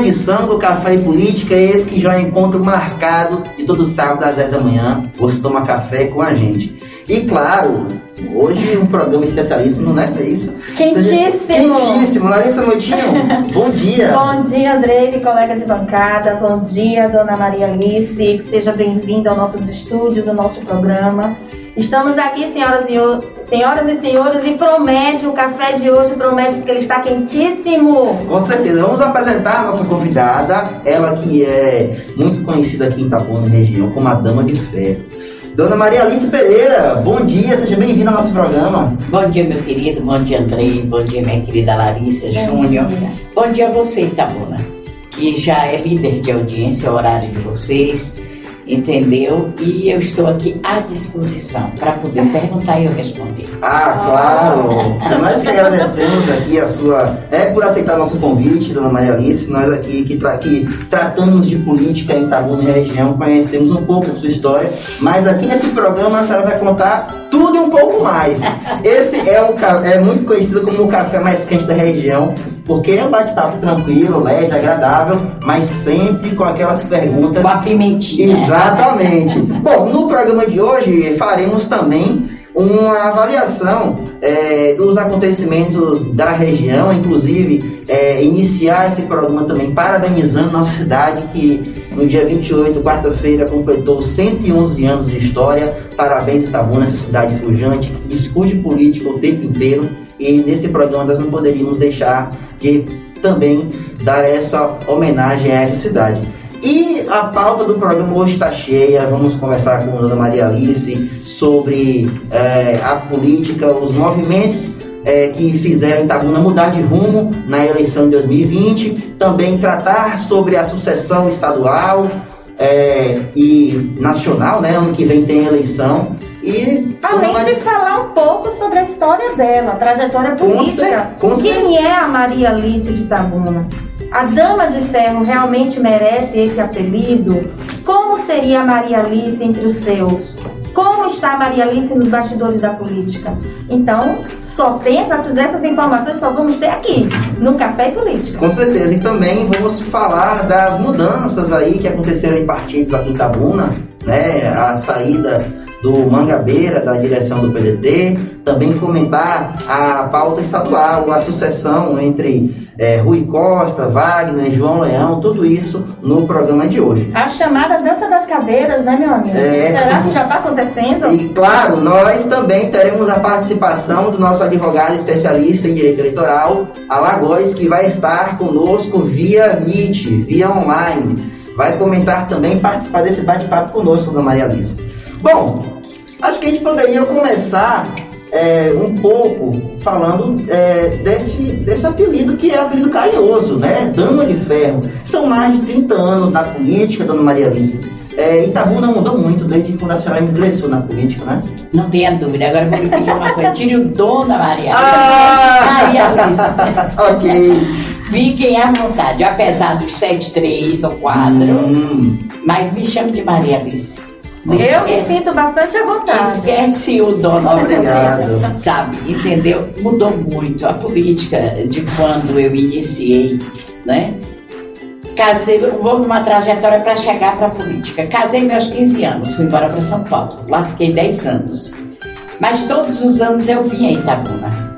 edição do Café e Política, esse que já é encontro marcado de todo sábado às 10 da manhã. Você toma café com a gente. E claro, hoje um programa especialíssimo, né? É isso? Quentíssimo! Seja, quentíssimo! Larissa Motinho, bom dia! bom dia, Andrei, colega de bancada. Bom dia, dona Maria Alice. Seja bem-vinda aos nossos estúdios, ao nosso programa. Estamos aqui, senhoras e, senhoras e senhores, e promete, o café de hoje promete porque ele está quentíssimo. Com certeza. Vamos apresentar a nossa convidada, ela que é muito conhecida aqui em Itabuna, região, como a Dama de Ferro. Dona Maria Alice Pereira, bom dia, seja bem-vinda ao nosso programa. Bom dia, meu querido, bom dia, Andrei, bom dia, minha querida Larissa Júnior. Bom dia a você, Itabuna, que já é líder de audiência, horário de vocês entendeu? E eu estou aqui à disposição para poder perguntar e eu responder. Ah, claro! Nós que agradecemos aqui a sua. É por aceitar nosso convite, dona Maria Alice. Nós aqui que, tra... que tratamos de política em Itabuna e região, conhecemos um pouco da sua história, mas aqui nesse programa a senhora vai contar tudo e um pouco mais. Esse é, um, é muito conhecido como o café mais quente da região porque é um bate-papo tranquilo, leve, agradável, mas sempre com aquelas perguntas. Com a pimentinha. Exatamente. Bom, no programa de hoje faremos também uma avaliação é, dos acontecimentos da região, inclusive é, iniciar esse programa também parabenizando nossa cidade que no dia 28, quarta-feira, completou 111 anos de história. Parabéns, Itabuna, essa cidade flujante que discute política o tempo inteiro e nesse programa nós não poderíamos deixar de também dar essa homenagem a essa cidade. E a pauta do programa hoje está cheia. Vamos conversar com a Dona Maria Alice sobre é, a política, os movimentos é, que fizeram Itabuna mudar de rumo na eleição de 2020. Também tratar sobre a sucessão estadual é, e nacional, né? Ano que vem tem eleição. E além de falar um pouco sobre a história dela, a trajetória política. Com com Quem é a Maria Alice de Tabuna? A Dama de Ferro realmente merece esse apelido? Como seria a Maria Alice entre os seus? Como está a Maria Alice nos bastidores da política? Então, só tem essas, essas informações só vamos ter aqui, no Café Política. Com certeza. E também vamos falar das mudanças aí que aconteceram em partidos aqui em Tabuna, né? A saída do Mangabeira, da direção do PDT, também comentar a pauta estadual, a sucessão entre é, Rui Costa, Wagner, João Leão, tudo isso no programa de hoje. A chamada dança das cadeiras, né, meu amigo? É, Será que já está acontecendo? E claro, nós também teremos a participação do nosso advogado especialista em direito eleitoral, Alagoas, que vai estar conosco via Meet, via online. Vai comentar também, participar desse bate-papo conosco, da Maria Alice. Bom, acho que a gente poderia começar é, um pouco falando é, desse, desse apelido que é apelido carinhoso, né? Dama de Ferro. São mais de 30 anos na política, dona Maria Alice. É, Itabu não mudou muito desde quando a senhora ingressou na política, né? Não tenha dúvida. Agora vou lhe pedir uma coisa. Tire o Dona Maria. Ah! Maria Alice. ok. Fiquem à vontade, apesar dos 7-3 no quadro. Hum. Mas me chame de Maria Alice. Eu me sinto bastante à vontade. Esquece o dono Obrigado. sabe? Entendeu? Mudou muito a política de quando eu iniciei, né? Casei, vou numa trajetória para chegar para a política. Casei meus 15 anos, fui embora para São Paulo. Lá fiquei 10 anos. Mas todos os anos eu vinha em Itabuna.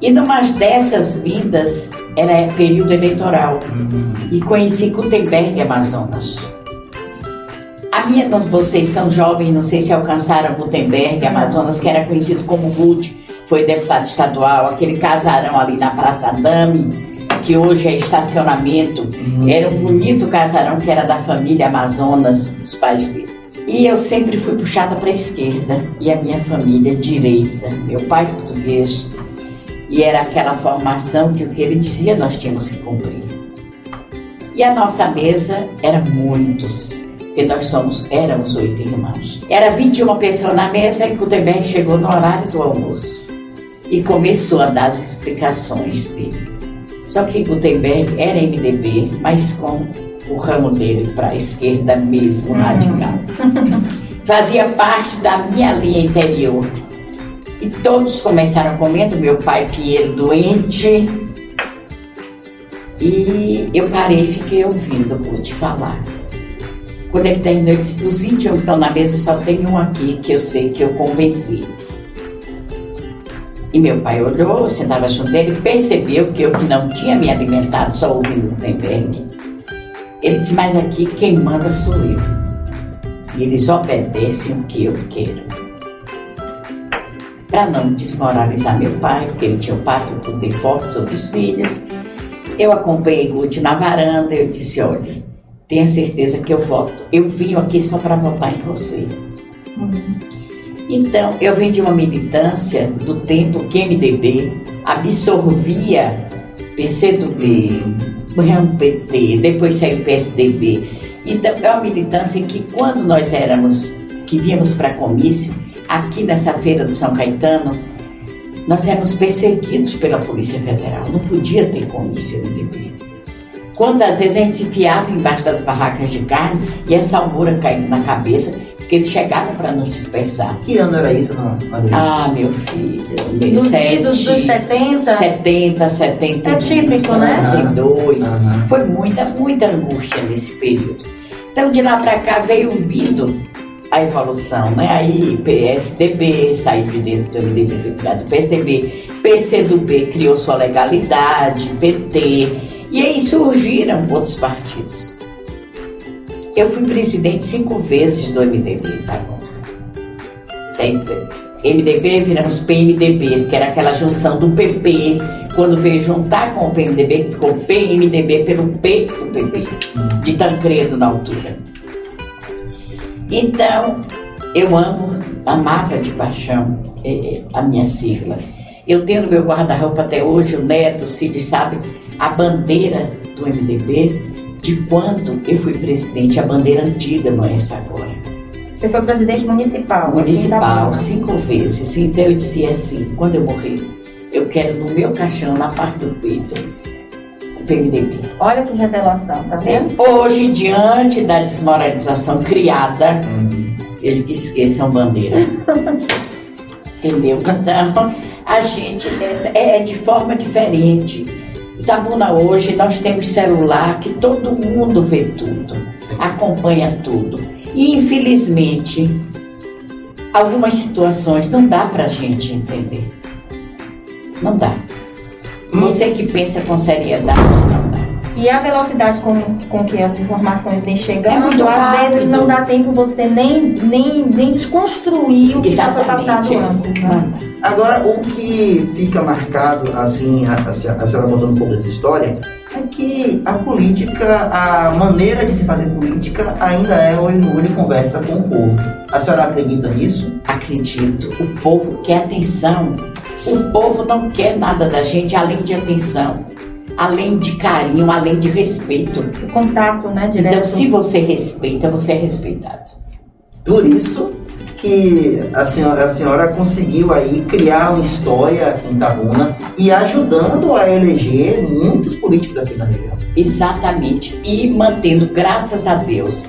E numa dessas vindas, era período eleitoral. Uhum. E conheci Gutenberg, Amazonas. A minha, não, vocês são jovens, não sei se alcançaram Gutenberg, Amazonas, que era conhecido como Ruth, foi deputado estadual, aquele casarão ali na Praça Dame, que hoje é estacionamento, uhum. era um bonito casarão que era da família Amazonas, dos pais dele. E eu sempre fui puxada para a esquerda e a minha família direita. Meu pai português. E era aquela formação que o que ele dizia nós tínhamos que cumprir. E a nossa mesa era muitos porque nós somos, éramos oito irmãos. Era 21 pessoas na mesa e Gutenberg chegou no horário do almoço e começou a dar as explicações dele. Só que Gutenberg era MDB, mas com o ramo dele para a esquerda mesmo, uhum. radical. Fazia parte da minha linha interior. E todos começaram comendo, meu pai Piero doente, E eu parei e fiquei ouvindo vou te falar. Quando ele terminou, ele disse: dos 21 que estão na mesa, só tem um aqui que eu sei que eu convenci. E meu pai olhou, sentava junto dele, percebeu que eu que não tinha me alimentado só ouvindo o Gutenberg. Ele disse, mas aqui quem manda sou eu. E eles obedecem o que eu quero. Para não desmoralizar meu pai, porque ele tinha o pátrio por default sobre os filhos, eu acompanhei Guti na varanda, eu disse, olha, tenha certeza que eu voto. Eu vim aqui só para votar em você. Então, eu vim de uma militância do tempo que MDB absorvia PCdoB, PT, depois saiu PSDB. Então, é uma militância que quando nós éramos, que víamos para comício, aqui nessa feira do São Caetano, nós éramos perseguidos pela Polícia Federal. Não podia ter comício MDB. Quantas vezes a gente se fiava embaixo das barracas de carne e essa almura caindo na cabeça porque eles chegaram para nos dispersar. Que ano era isso, não? Ah, meu filho. Nos sete, dos 70? 70, 71. É típico, né? 72. Uhum. Foi muita, muita angústia nesse período. Então, de lá para cá veio vindo a evolução, né? Aí PSDB saiu de dentro do MDB, do PSDB, PCdoB criou sua legalidade, PT, e aí surgiram outros partidos. Eu fui presidente cinco vezes do MDB, tá bom? Sempre. MDB viramos PMDB, que era aquela junção do PP, quando veio juntar com o PMDB, ficou PMDB pelo P do PP, de Tancredo na altura. Então, eu amo, amava de paixão é, é, a minha sigla. Eu tenho no meu guarda-roupa até hoje, o neto, os filhos sabem, a bandeira do MDB de quando eu fui presidente, a bandeira antiga, não é essa agora. Você foi presidente municipal? Municipal, cinco vezes. Então eu dizia assim, quando eu morrer, eu quero no meu caixão, na parte do peito, o PMDB. Olha que revelação, tá vendo? É, hoje, diante da desmoralização criada, hum. eles esqueçam bandeira. Entendeu? Então, a gente é, é de forma diferente. Itabuna hoje nós temos celular que todo mundo vê tudo, acompanha tudo. E infelizmente, algumas situações não dá para a gente entender. Não dá. Você que pensa com seriedade, não. E a velocidade com, com que as informações vêm chegando, é às vezes não dá tempo você nem, nem, nem desconstruir o que já foi passado antes. Né? Agora, o que fica marcado, assim, a, a, senhora contando um pouco dessa história, é que a política, a maneira de se fazer política ainda é olho no olho e conversa com o povo. A senhora acredita nisso? Acredito. O povo quer atenção. O povo não quer nada da gente além de atenção além de carinho, além de respeito. O contato, né, direto. Então, se você respeita, você é respeitado. Por isso que a senhora, a senhora conseguiu aí criar uma história aqui em Itabuna e ajudando a eleger muitos políticos aqui na região. Exatamente. E mantendo, graças a Deus,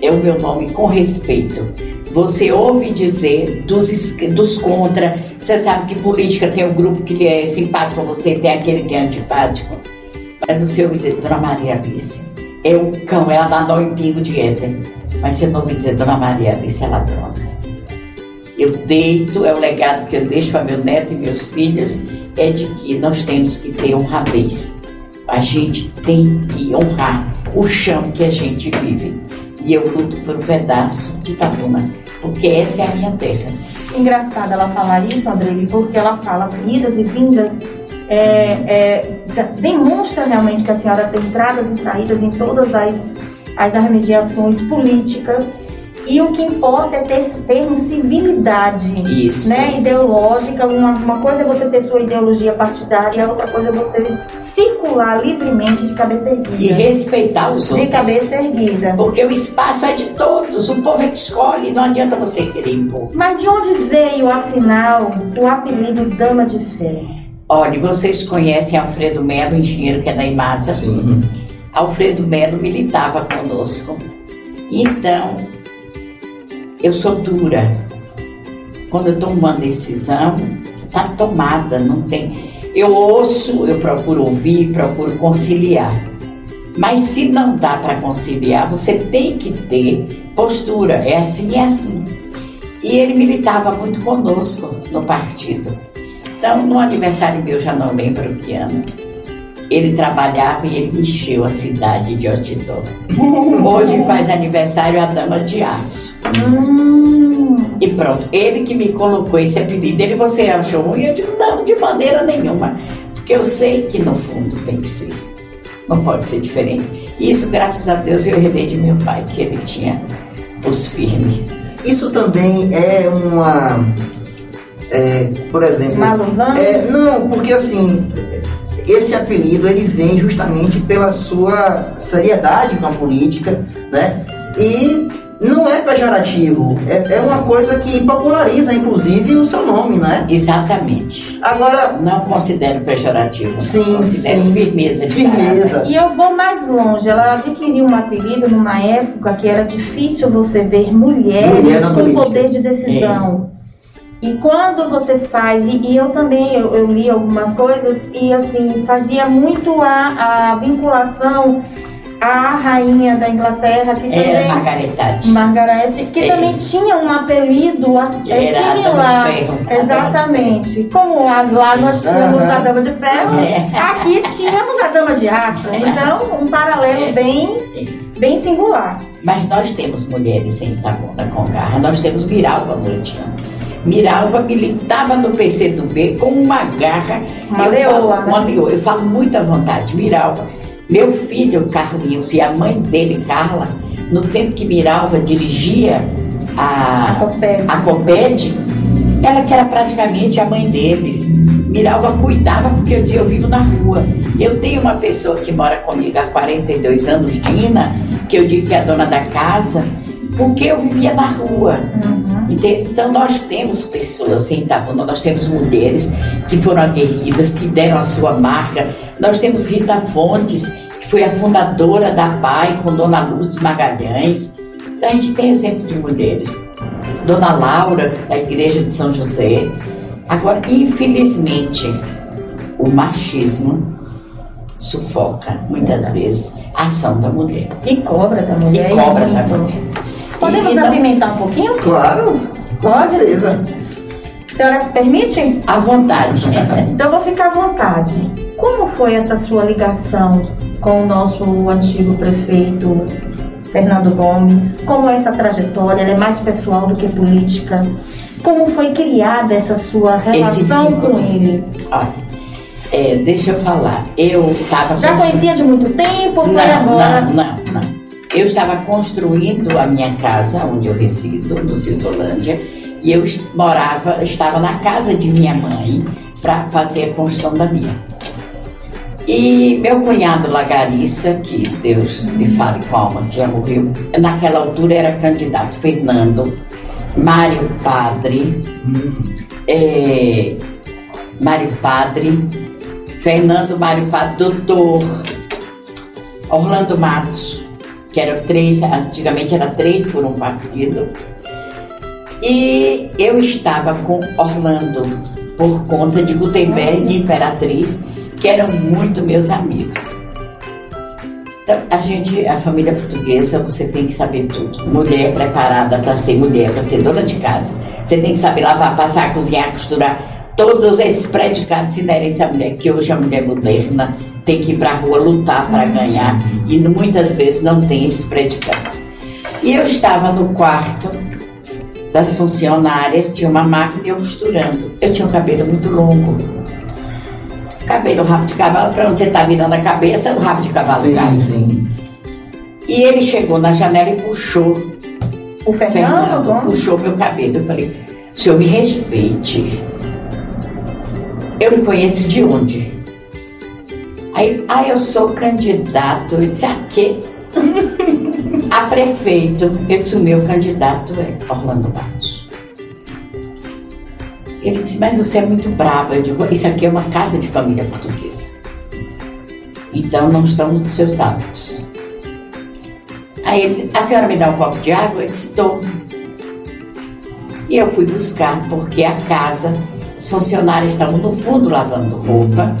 é o meu nome com respeito. Você ouve dizer dos, dos contra, você sabe que política tem um grupo que é simpático a você, tem aquele que é antipático. Mas o senhor dizer, Dona Maria Alice, é o cão, ela dá nó em pingo de éter. Mas você não ouve dizer, Dona Maria Alice, é ladrona. Eu deito, é o legado que eu deixo para meu neto e meus filhos, é de que nós temos que ter honradez. A gente tem que honrar o chão que a gente vive. E eu luto por um pedaço de Itabuna, porque essa é a minha terra. Engraçado ela falar isso, Andrei, porque ela fala as idas e vindas é, é, demonstra realmente que a senhora tem entradas e saídas em todas as, as armediações políticas. E o que importa é ter termo civilidade Isso. Né, ideológica. Uma, uma coisa é você ter sua ideologia partidária, a outra coisa é você circular livremente de cabeça erguida. E respeitar os outros. De cabeça erguida. Porque o espaço é de todos, o povo é que escolhe, não adianta você querer impor. Mas de onde veio, afinal, o apelido Dama de Fé? Olha, vocês conhecem Alfredo Melo, engenheiro que é da IMASA. Sim. Alfredo Melo militava conosco. Então, eu sou dura. Quando eu tomo uma decisão, tá tomada, não tem. Eu ouço, eu procuro ouvir, procuro conciliar. Mas se não dá para conciliar, você tem que ter postura. É assim e é assim. E ele militava muito conosco no partido. Então, no aniversário meu, já não lembro que ano, ele trabalhava e ele encheu a cidade de outdoor. Hoje faz aniversário a Dama de Aço. Hum. E pronto, ele que me colocou esse apelido. Ele, você achou ruim? Eu digo, não, de maneira nenhuma. Porque eu sei que no fundo tem que ser. Não pode ser diferente. Isso, graças a Deus, eu herdei de meu pai, que ele tinha os firmes. Isso também é uma. É, por exemplo. Uma alusão? É, não, porque assim, esse apelido ele vem justamente pela sua seriedade com a política, né? E não é pejorativo, é, é uma coisa que populariza, inclusive, o seu nome, né? Exatamente. Agora. Não considero pejorativo. Sim, considero sim. firmeza. Firmeza. E eu vou mais longe. Ela adquiriu um apelido numa época que era difícil você ver mulheres Mulher com política. poder de decisão. É. E quando você faz, e, e eu também eu, eu, li algumas coisas e assim fazia muito a, a vinculação à rainha da Inglaterra que Era também Margaret Margaret que é. também tinha um apelido é, similar exatamente como lá, lá nós tínhamos uhum. a dama de ferro é. aqui tínhamos a dama de aço então um paralelo é. bem bem singular mas nós temos mulheres em Itabuna com garra nós temos Viralva Moitiano Miralva militava no PCdoB com uma garra. Uma leoa. Né? Uma leoa. Eu falo muita vontade. Miralva, meu filho Carlinhos e a mãe dele, Carla, no tempo que Miralva dirigia a, a Coped, ela que era praticamente a mãe deles. Miralva cuidava porque eu dizia, eu vivo na rua. Eu tenho uma pessoa que mora comigo há 42 anos, Dina, que eu digo que é a dona da casa, porque eu vivia na rua. Uhum. Então nós temos pessoas em Itabuna, nós temos mulheres que foram aguerridas, que deram a sua marca. Nós temos Rita Fontes, que foi a fundadora da PAI com Dona Lourdes Magalhães. Então a gente tem exemplo de mulheres. Dona Laura, da Igreja de São José. Agora, infelizmente, o machismo sufoca muitas vezes a ação da mulher. E cobra da mulher. E cobra da mulher. Podemos apimentar um pouquinho? Claro. Pode? Certeza. A senhora permite? À vontade. então vou ficar à vontade. Como foi essa sua ligação com o nosso antigo prefeito Fernando Gomes? Como é essa trajetória? Ela é mais pessoal do que política? Como foi criada essa sua relação com ele? Olha, é, deixa eu falar. Eu estava. Já conhecia de muito tempo? Foi não, agora? Não, não. Eu estava construindo a minha casa, onde eu resido, no Cildolândia, e eu morava, estava na casa de minha mãe para fazer a construção da minha. E meu cunhado Lagarissa, que Deus me fale com a alma, que já morreu, naquela altura era candidato Fernando, Mário Padre, é, Mário Padre, Fernando Mário Padre, doutor Orlando Matos, que era três, antigamente era três por um partido. E eu estava com Orlando por conta de Gutenberg e Imperatriz, que eram muito meus amigos. Então, a gente, a família portuguesa, você tem que saber tudo. Mulher preparada para ser mulher, para ser dona de casa. Você tem que saber lavar, passar, cozinhar, costurar. Todos esses predicados inerentes à mulher, que hoje a mulher moderna tem que ir para a rua lutar para ganhar e muitas vezes não tem esses predicados. E eu estava no quarto das funcionárias, tinha uma máquina e eu costurando. Eu tinha um cabelo muito longo. Cabelo, rabo de cavalo, para onde você está virando a cabeça, o rabo de cavalo sim, cai. Sim. E ele chegou na janela e puxou. O Fernando, Fernando puxou meu cabelo. Eu falei, o senhor me respeite. Eu me conheço de onde? Aí, ah, eu sou candidato. Eu disse, a quê? a prefeito. Eu disse, o meu candidato é Orlando Matos. Ele disse, mas você é muito brava. Eu digo, isso aqui é uma casa de família portuguesa. Então não estão nos seus hábitos. Aí ele disse, a senhora me dá um copo de água? Eu disse, estou. E eu fui buscar, porque a casa funcionários estavam no fundo lavando roupa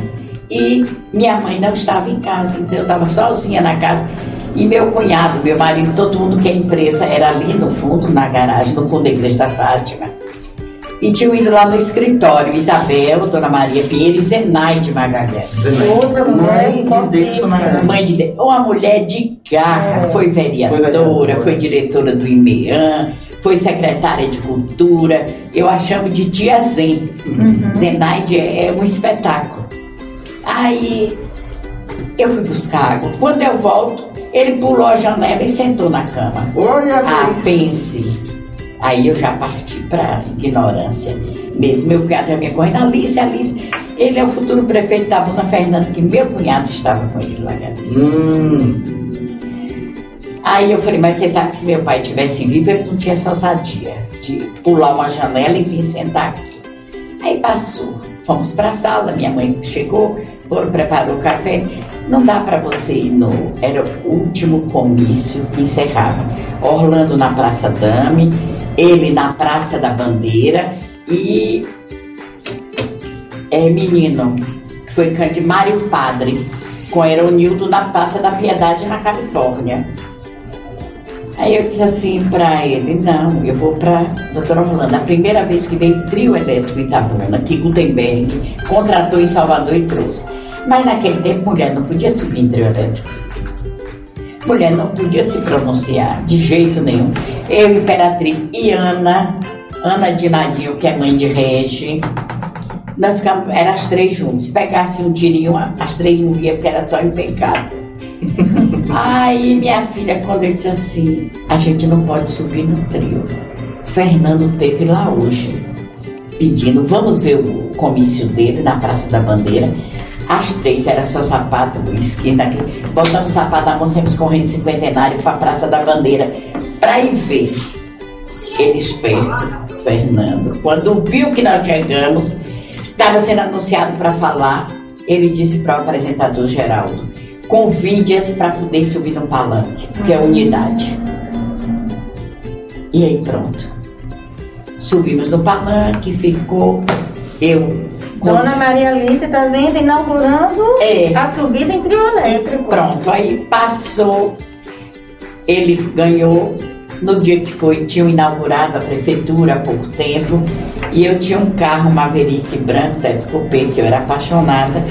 e minha mãe não estava em casa, então eu estava sozinha na casa. E meu cunhado, meu marido, todo mundo que é empresa era ali no fundo, na garagem, no fundo da igreja da Fátima. E tinham ido lá no escritório, Isabel, Dona Maria Pinheiro e Zenaide Magalhães. Outra mulher mãe, mãe de Deus. Uma mulher de garra, é. foi, vereadora, foi, foi diretora do IMEAN, foi secretária de cultura. Eu a chamo de tia Zen. Uhum. Zenaide é, é um espetáculo. Aí eu fui buscar água. Quando eu volto, ele pulou a janela e sentou na cama. Olha, ah, pense. Aí eu já parti para ignorância mesmo. Meu cunhado já me correndo, Alice, Alice. Ele é o futuro prefeito da Buna Fernando, que meu cunhado estava com ele lá, Alice. Hum. Aí eu falei, mas você sabe que se meu pai tivesse vivo, ele não tinha essa ousadia de pular uma janela e vir sentar aqui. Aí passou. Fomos para a sala, minha mãe chegou, foram, preparou o café. Não dá para você ir no. Era o último comício que encerrava. Orlando na Praça Dame, ele na Praça da Bandeira e é, menino, que foi Candimário Padre, com Eronildo na Praça da Piedade na Califórnia. Aí eu disse assim para ele, não, eu vou para doutor Orlando. A primeira vez que veio trio elétrico Itabuna, que Gutenberg contratou em Salvador e trouxe. Mas naquele tempo mulher não podia subir em trio elétrico. Mulher não podia se pronunciar de jeito nenhum. Eu, Imperatriz e Ana, Ana de Nadinho, que é mãe de Regi, nós ficamos, eram as três juntas. Se pegasse um tirinho, as três morriam porque eram só empecadas. Aí minha filha, quando eu disse assim, a gente não pode subir no trio. Fernando teve lá hoje, pedindo, vamos ver o comício dele na Praça da Bandeira. As três, era só sapato, esquina aqui. Botamos sapato na mão, saímos correndo cinquentenário para a Praça da Bandeira para ir ver. Ele esperto, Fernando. Quando viu que nós chegamos, estava sendo anunciado para falar, ele disse para o apresentador Geraldo: convide-as para poder subir no palanque, que é a unidade. E aí pronto. Subimos no palanque, ficou eu, Dona Maria Alice também está inaugurando é. a subida em trio elétrico. pronto, aí passou, ele ganhou no dia que foi, tinham inaugurado a prefeitura há pouco tempo, e eu tinha um carro Maverick branco, teto cupê, que eu era apaixonada,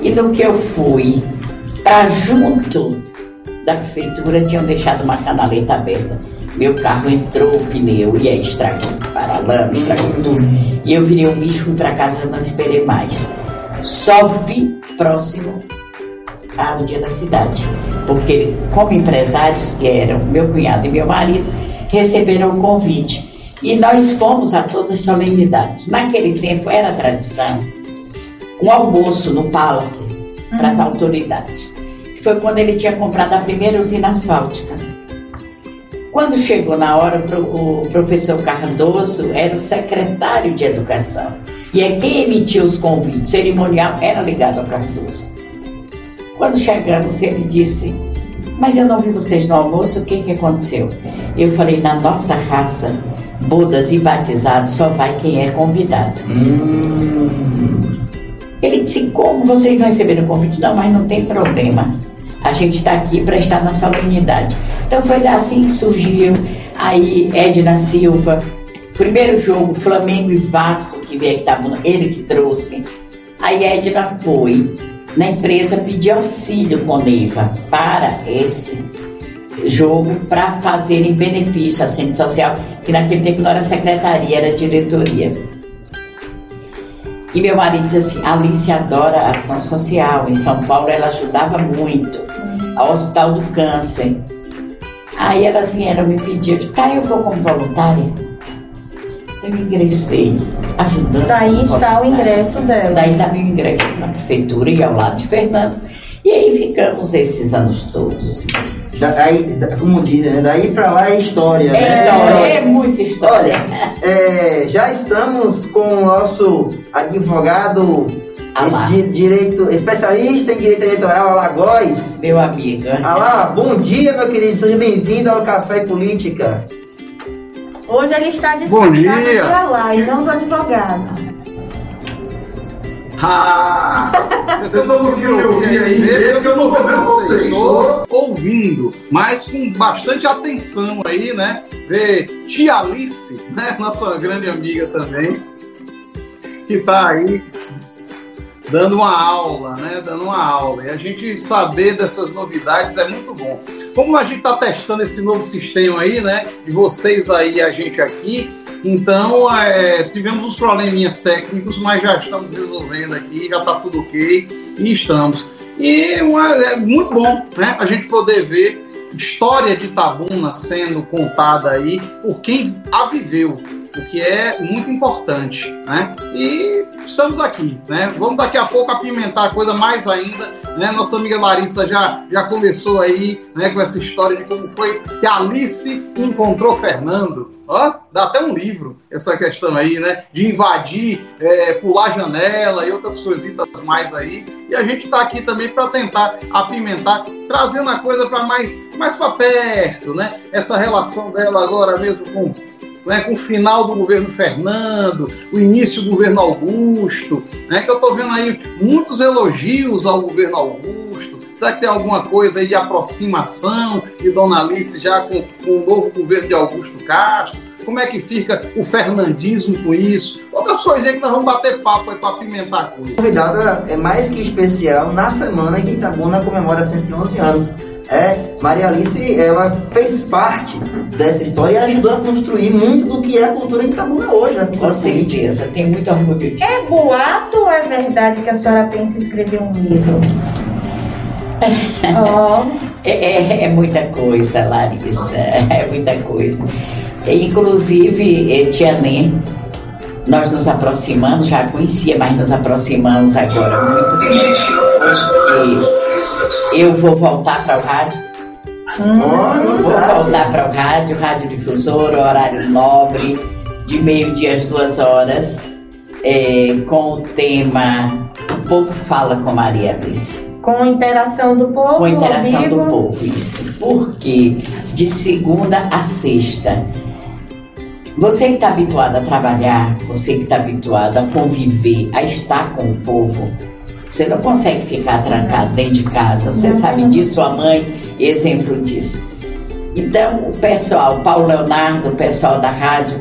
e no que eu fui para junto da prefeitura, tinham deixado uma canaleta aberta. Meu carro entrou o pneu e aí estragou paralama, estragou tudo. E eu virei um bicho, fui para casa e não esperei mais. Só vi próximo ao dia da cidade. Porque, como empresários que eram meu cunhado e meu marido, receberam o convite. E nós fomos a todas as solenidades. Naquele tempo era tradição um almoço no Palace para as uhum. autoridades. Foi quando ele tinha comprado a primeira usina asfáltica. Quando chegou na hora, o professor Cardoso era o secretário de Educação. E é quem emitiu os convites. O cerimonial era ligado ao Cardoso. Quando chegamos, ele disse: Mas eu não vi vocês no almoço, o que, que aconteceu? Eu falei: Na nossa raça, bodas e batizados só vai quem é convidado. Hum. Ele disse: Como vocês não receberam o convite? Não, mas não tem problema. A gente está aqui para estar na solenidade. Então foi assim que surgiu aí Edna Silva. Primeiro jogo, Flamengo e Vasco, que veio que tava, ele que trouxe. Aí Edna foi na empresa pedir auxílio com Neiva para esse jogo para fazerem benefício à Centro Social, que naquele tempo não era secretaria, era diretoria. E meu marido diz assim: Alice adora a ação social. Em São Paulo ela ajudava muito. Ao Hospital do Câncer. Aí elas vieram me pedir, tá, eu vou como voluntária. Eu ingressei, ajudando. Daí está o ingresso dela. Daí está meu ingresso na prefeitura e ao lado de Fernando. E aí ficamos esses anos todos. Daí, como dizem, né? daí para lá é história. É né? história, é muita história. Olha, é, já estamos com o nosso advogado esse direito, especialista em direito eleitoral, Alagoas. Meu amigo. Alá, bom dia, meu querido. Seja bem-vindo ao Café Política. Hoje ele está dispensado pela live, não do advogado. Ah, vocês estão conseguindo me ouvir aí, mesmo que eu não vendo. Estou ouvindo, mas com bastante atenção aí, né? Ver Tia Alice, né? Nossa grande amiga também, que está aí dando uma aula, né? Dando uma aula. E a gente saber dessas novidades é muito bom. Como a gente está testando esse novo sistema aí, né? De vocês aí e a gente aqui, então é, tivemos uns probleminhas técnicos, mas já estamos resolvendo aqui, já está tudo ok e estamos. E uma, é muito bom, né? A gente poder ver história de Tabuna sendo contada aí por quem a viveu, o que é muito importante, né? E estamos aqui, né? Vamos daqui a pouco apimentar a coisa mais ainda, né? Nossa amiga Larissa já, já começou aí, né, com essa história de como foi que Alice encontrou Fernando. Ó, dá até um livro essa questão aí, né? De invadir, é, pular janela e outras coisitas mais aí. E a gente está aqui também para tentar apimentar, trazendo a coisa para mais, mais para perto, né? Essa relação dela agora mesmo com né, com o final do governo Fernando, o início do governo Augusto, né, que eu estou vendo aí muitos elogios ao governo Augusto. Será que tem alguma coisa aí de aproximação de Dona Alice já com, com o novo governo de Augusto Castro? Como é que fica o fernandismo com isso? Outras coisas aí que nós vamos bater papo aí para apimentar a coisa. A convidada é mais que especial na semana que Itabuna comemora 111 anos é, Maria Alice, ela fez parte dessa história e ajudou a construir muito do que é a cultura de Itabuna hoje. A Com certeza, tem muito orgulho disso. É boato ou é verdade que a senhora pensa em escrever um livro? oh. é, é, é, muita coisa, Larissa, é muita coisa. Inclusive, Tia Nê, nós nos aproximamos, já conhecia, mas nos aproximamos agora muito. E eu vou voltar para o rádio. Hum, vou voltar para o rádio, rádio difusor, horário nobre, de meio-dia às duas horas, é, com o tema O Povo Fala com Maria Alice. Com interação do povo? Com interação do povo, isso. Porque de segunda a sexta você que está habituado a trabalhar, você que está habituado a conviver, a estar com o povo, você não consegue ficar trancado dentro de casa. Você sabe disso, sua mãe, exemplo disso. Então, o pessoal, Paulo Leonardo, o pessoal da rádio,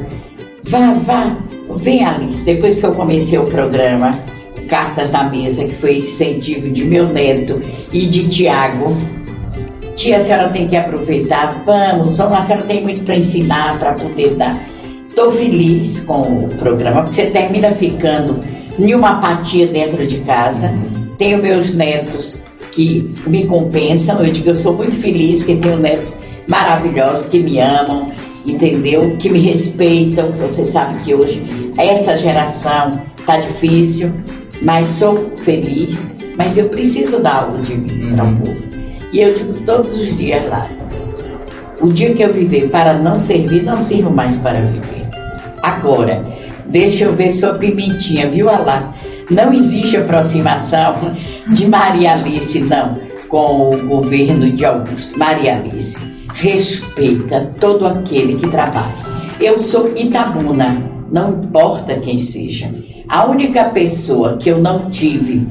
vá, vá, vem Alice. Depois que eu comecei o programa Cartas na Mesa, que foi incentivo de meu neto e de Tiago, tia, a senhora tem que aproveitar, vamos, vamos, a senhora tem muito para ensinar, para poder dar. Estou feliz com o programa, porque você termina ficando em uma apatia dentro de casa. Tenho meus netos que me compensam. Eu digo, eu sou muito feliz porque tenho netos maravilhosos que me amam, entendeu? Que me respeitam. Você sabe que hoje essa geração tá difícil, mas sou feliz. Mas eu preciso dar algo de mim para o uhum. povo. E eu digo todos os dias lá: o dia que eu viver para não servir, não sirvo mais para viver. Agora, deixa eu ver sua pimentinha, viu, Alá? Não existe aproximação de Maria Alice, não, com o governo de Augusto. Maria Alice respeita todo aquele que trabalha. Eu sou Itabuna, não importa quem seja. A única pessoa que eu não tive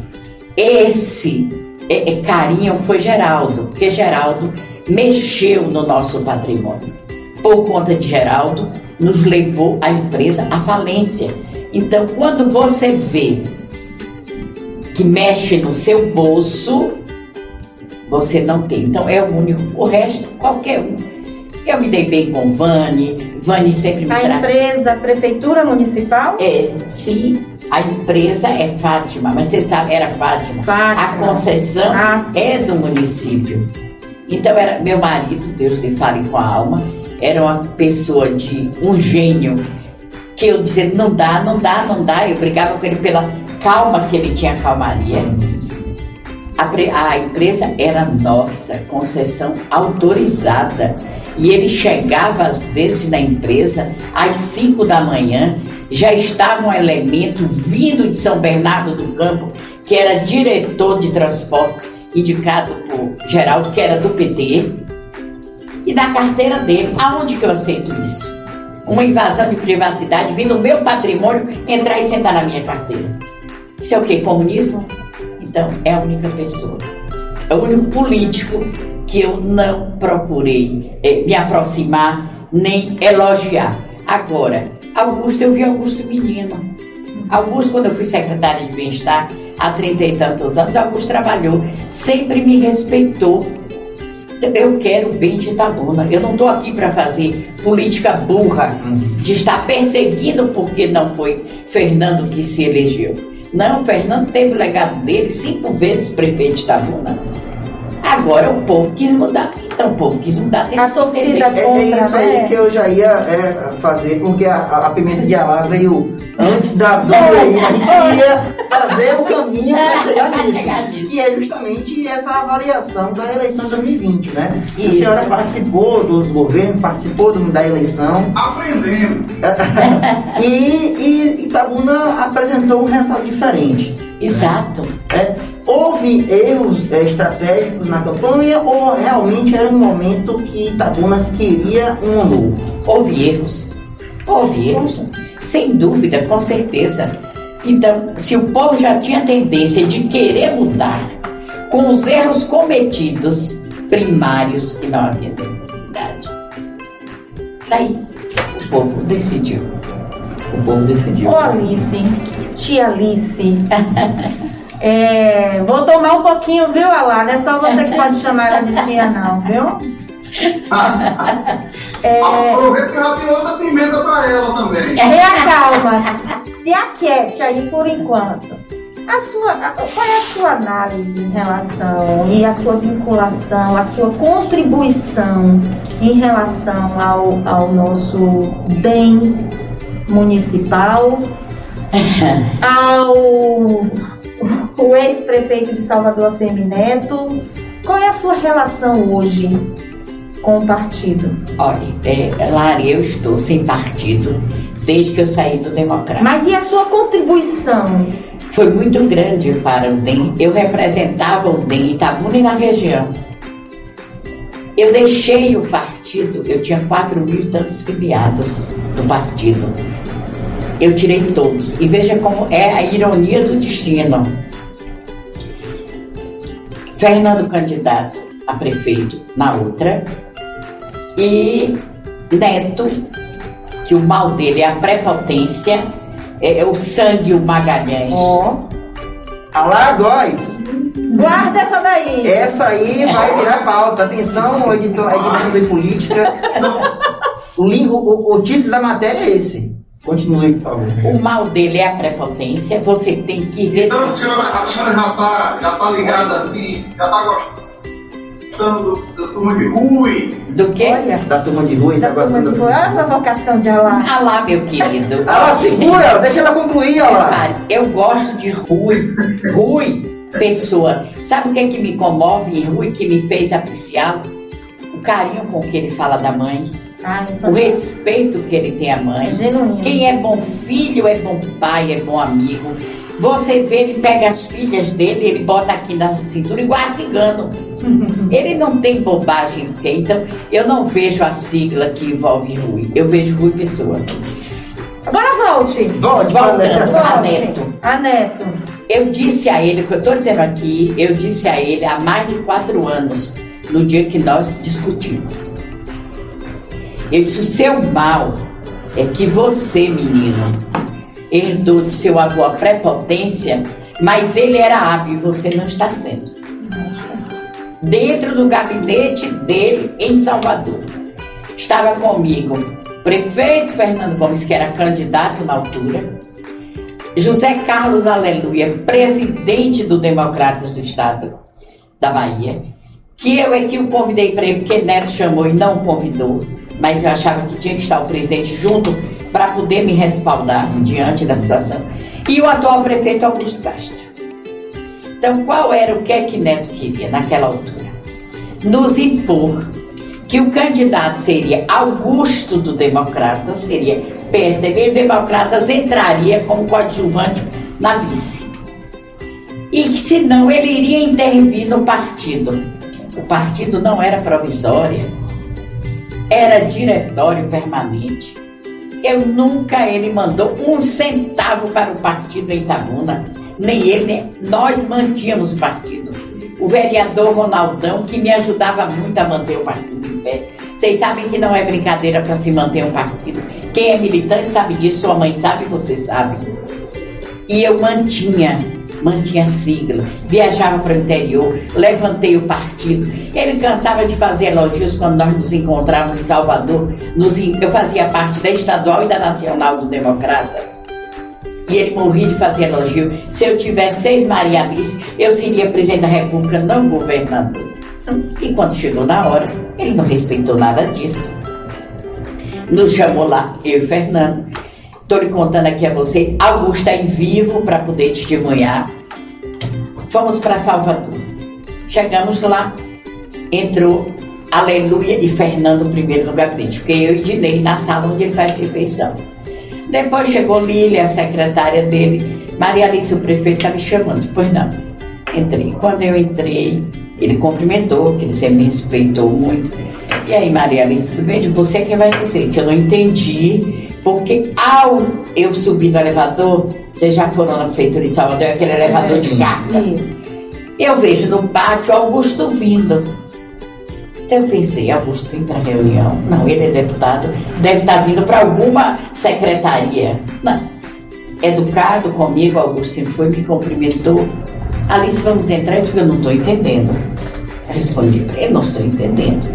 esse é, é, carinho foi Geraldo, porque Geraldo mexeu no nosso patrimônio. Por conta de Geraldo, nos levou a empresa à falência. Então, quando você vê que mexe no seu bolso, você não tem. Então, é o único. O resto, qualquer um. Eu me dei bem com Vani, Vani sempre me A empresa, a prefeitura municipal? É, sim. A empresa é Fátima, mas você sabe, era Fátima. Fátima. A concessão ah, é do município. Então, era meu marido, Deus lhe fale com a alma, era uma pessoa de um gênio que eu dizia, não dá, não dá, não dá. Eu brigava com ele pela calma que ele tinha, calmaria. A, a empresa era nossa, concessão autorizada. E ele chegava às vezes na empresa às 5 da manhã, já estava um elemento vindo de São Bernardo do Campo, que era diretor de transportes, indicado por Geraldo, que era do PT, e da carteira dele. Aonde que eu aceito isso? Uma invasão de privacidade vindo do meu patrimônio entrar e sentar na minha carteira. Isso é o que? Comunismo? Então, é a única pessoa. É o único político que eu não procurei é, me aproximar nem elogiar. Agora, Augusto, eu vi Augusto menino. Augusto, quando eu fui secretária de bem-estar, há trinta e tantos anos, Augusto trabalhou, sempre me respeitou. Eu quero bem de Itabuna. Eu não estou aqui para fazer política burra, de estar perseguindo porque não foi Fernando que se elegeu. Não, Fernando teve o legado dele cinco vezes prefeito de Itabuna. Agora o povo quis mudar. Então o povo quis mudar. A torcida é, é, isso aí né? que eu já ia é, fazer, porque a, a pimenta de Alá veio antes da do A gente ia fazer o caminho para chegar nisso. Que é justamente essa avaliação da eleição de 2020, né? Isso. A senhora participou do governo, participou da eleição. Aprendendo. e, e Itabuna apresentou um resultado diferente. Exato. É, houve erros é, estratégicos na campanha ou realmente era um momento que Itabuna queria um novo? Houve erros. Houve erros. Sem dúvida, com certeza. Então, se o povo já tinha tendência de querer mudar, com os erros cometidos primários que não havia necessidade, daí o povo decidiu. O povo decidiu. Ô Alice, tia Alice, é, vou tomar um pouquinho, viu, Alá? Não é só você que pode chamar ela de tia, não, viu? É... Aproveita que já tem outra pimenta para ela também. Reacalma. Se aquiete aí por enquanto. A sua, qual é a sua análise em relação e a sua vinculação, a sua contribuição em relação ao, ao nosso DEM municipal, ao o ex-prefeito de Salvador, Semineto? Qual é a sua relação hoje com o partido? Olha, é, Lari, eu estou sem partido desde que eu saí do Democrata. Mas e a sua contribuição? Foi muito grande para o DEM. Eu representava o DEM Itabuna e na região. Eu deixei o partido, eu tinha quatro mil e tantos filiados do partido. Eu tirei todos. E veja como é a ironia do destino. Fernando candidato a prefeito na outra, e Neto, que o mal dele é a prepotência, é, é o sangue, o Magalhães. Ó. Oh. Alá! Guarda essa daí! Essa aí vai virar pauta. Atenção, editor, edição de política. O, o, o título da matéria é esse. Continue, por favor. O mal dele é a prepotência, você tem que ver. Então a senhora, a senhora já está já tá ligada assim, já está gostando da turma de Rui. Do quê? Olha, da turma de Rui, da tá turma de Rui. Olha a vocação de Alá. Alá, meu querido. Alá, segura, deixa ela concluir, Alá. Eu gosto de Rui. Rui, pessoa. Sabe o que é que me comove em Rui, que me fez apreciá-lo? O carinho com que ele fala da mãe. Ai, o respeito que ele tem à mãe. É Quem é bom filho é bom pai, é bom amigo. Você vê, ele pega as filhas dele, ele bota aqui na cintura, igual a cigano. ele não tem bobagem feita. Então, eu não vejo a sigla que envolve Rui. Eu vejo Rui Pessoa. Agora volte. Volte, Voltando a Neto. A Neto. Eu disse a ele, o que eu estou dizendo aqui, eu disse a ele há mais de quatro anos, no dia que nós discutimos. Eu disse: o seu mal é que você, menino, herdou de seu avô a prepotência, mas ele era hábil e você não está sendo. Dentro do gabinete dele em Salvador, estava comigo o prefeito Fernando Gomes, que era candidato na altura, José Carlos Aleluia, presidente do Democratas do Estado da Bahia, que eu é que o convidei para ir, porque Neto chamou e não convidou, mas eu achava que tinha que estar o presidente junto para poder me respaldar diante da situação. E o atual prefeito Augusto Castro. Então, qual era o que é que Neto queria naquela altura? Nos impor que o candidato seria Augusto do Democratas, seria PSDB, e o Democratas entraria como coadjuvante na vice. E que senão ele iria intervir no partido. O partido não era provisória, era diretório permanente. Eu nunca ele mandou um centavo para o partido em Itabuna. nem ele, nem nós mantínhamos o partido. O vereador Ronaldão, que me ajudava muito a manter o partido em pé. Vocês sabem que não é brincadeira para se manter um partido. Quem é militante sabe disso, sua mãe sabe, você sabe. E eu mantinha, mantinha sigla, viajava para o interior, levantei o partido. Ele cansava de fazer elogios quando nós nos encontrávamos em Salvador. Nos, eu fazia parte da estadual e da nacional dos democratas. E ele morria de fazer elogio. Se eu tivesse seis Maria Alice, eu seria presidente da República, não governador. E quando chegou na hora, ele não respeitou nada disso. Nos chamou lá, eu e Fernando, Estou lhe contando aqui a vocês. Augusto está em vivo para poder testemunhar. Fomos para Salvador. Chegamos lá, entrou Aleluia e Fernando primeiro no gabinete, porque eu e Dinei na sala onde ele faz refeição. Depois chegou Lília, a secretária dele. Maria Alice, o prefeito, está me chamando. Pois não. Entrei. Quando eu entrei, ele cumprimentou, que ele sempre me respeitou muito. E aí, Maria Alice, tudo bem? Você quem vai dizer que eu não entendi porque ao eu subir no elevador, vocês já foram na prefeitura de Salvador, aquele elevador é, de carga. Eu vejo no pátio Augusto vindo. Então eu pensei, Augusto vem para reunião? Não, ele é deputado, deve estar vindo para alguma secretaria. Não. Educado comigo, Augusto sempre foi, me cumprimentou. Alice, vamos entrar? Eu digo, eu não estou entendendo. Eu respondi para ele, não estou entendendo.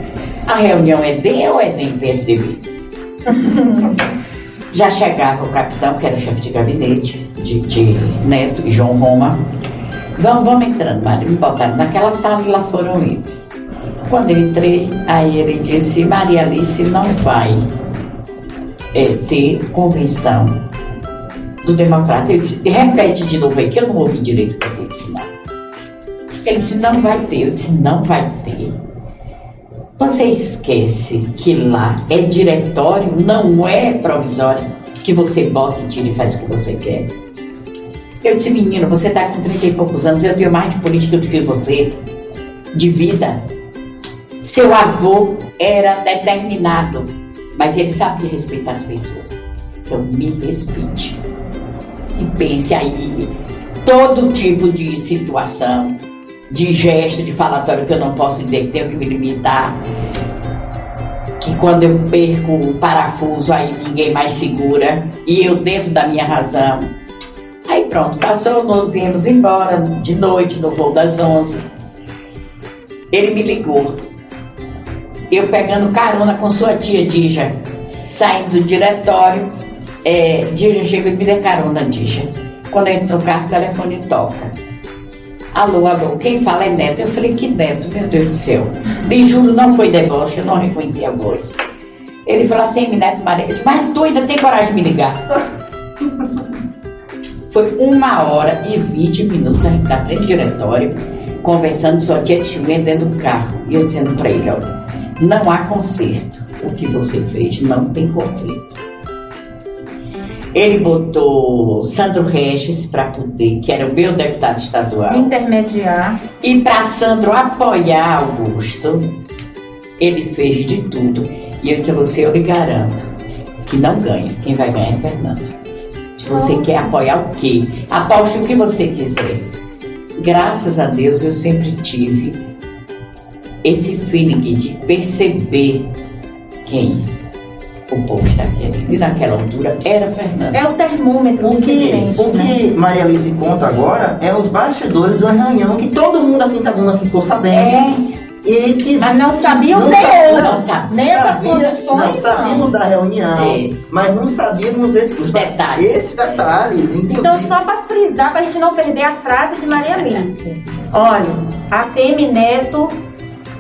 A reunião é de ou é de PSDB? Já chegava o capitão, que era chefe de gabinete, de, de Neto e João Roma. Vamos, vamos entrando, Mário. Me botaram naquela sala e lá foram eles. Quando eu entrei, aí ele disse, Maria Alice não vai é, ter convenção do democrata. Ele disse, repete de novo aí, que eu não ouvi direito o que você disse, não. Ele disse, não vai ter. Eu disse, não vai ter. Você esquece que lá é diretório, não é provisório, que você bota e tira e faz o que você quer. Eu disse, menino, você está com 30 e poucos anos, eu tenho mais de política do que você, de vida. Seu avô era determinado, mas ele sabia respeitar as pessoas. Então me respeite. E pense aí, todo tipo de situação, de gesto, de falatório que eu não posso dizer que tenho que me limitar. Que quando eu perco o parafuso, aí ninguém mais segura. E eu dentro da minha razão. Aí pronto, passou, nós viemos embora de noite no voo das 11. Ele me ligou. Eu pegando carona com sua tia Dija, saindo do diretório. É, Dija chega e me dê carona, Dija. Quando eu entro no carro, o telefone toca. Alô, alô, quem fala é Neto. Eu falei, que Neto, meu Deus do céu. Me juro, não foi deboche, eu não reconheci a voz. Ele falou assim, Neto Maria. Mas tu ainda tem coragem de me ligar? Foi uma hora e vinte minutos a gente na frente do diretório, conversando, só tinha testemunha dentro do carro. E eu dizendo para ele, olha, não há conserto. O que você fez não tem conserto. Ele botou Sandro Regis para poder, que era o meu deputado estadual. Intermediar. E para Sandro apoiar Augusto, ele fez de tudo. E eu disse a você, eu lhe garanto que não ganha. Quem vai ganhar é Fernando. Você quer apoiar o quê? Aposte o que você quiser. Graças a Deus eu sempre tive esse feeling de perceber quem o povo está querendo. E naquela altura era Fernando. É o termômetro o que, O que né? Maria Alice conta agora é os bastidores de uma reunião que todo mundo aqui em Itabuna ficou sabendo. É. E que mas não sabiam não, ter não, sabia, nem essas condições. Não sabíamos da reunião, é. mas não sabíamos esses os detalhes. Esses detalhes. Então, só para frisar, para a gente não perder a frase de Maria Alice. Olha, a CM Neto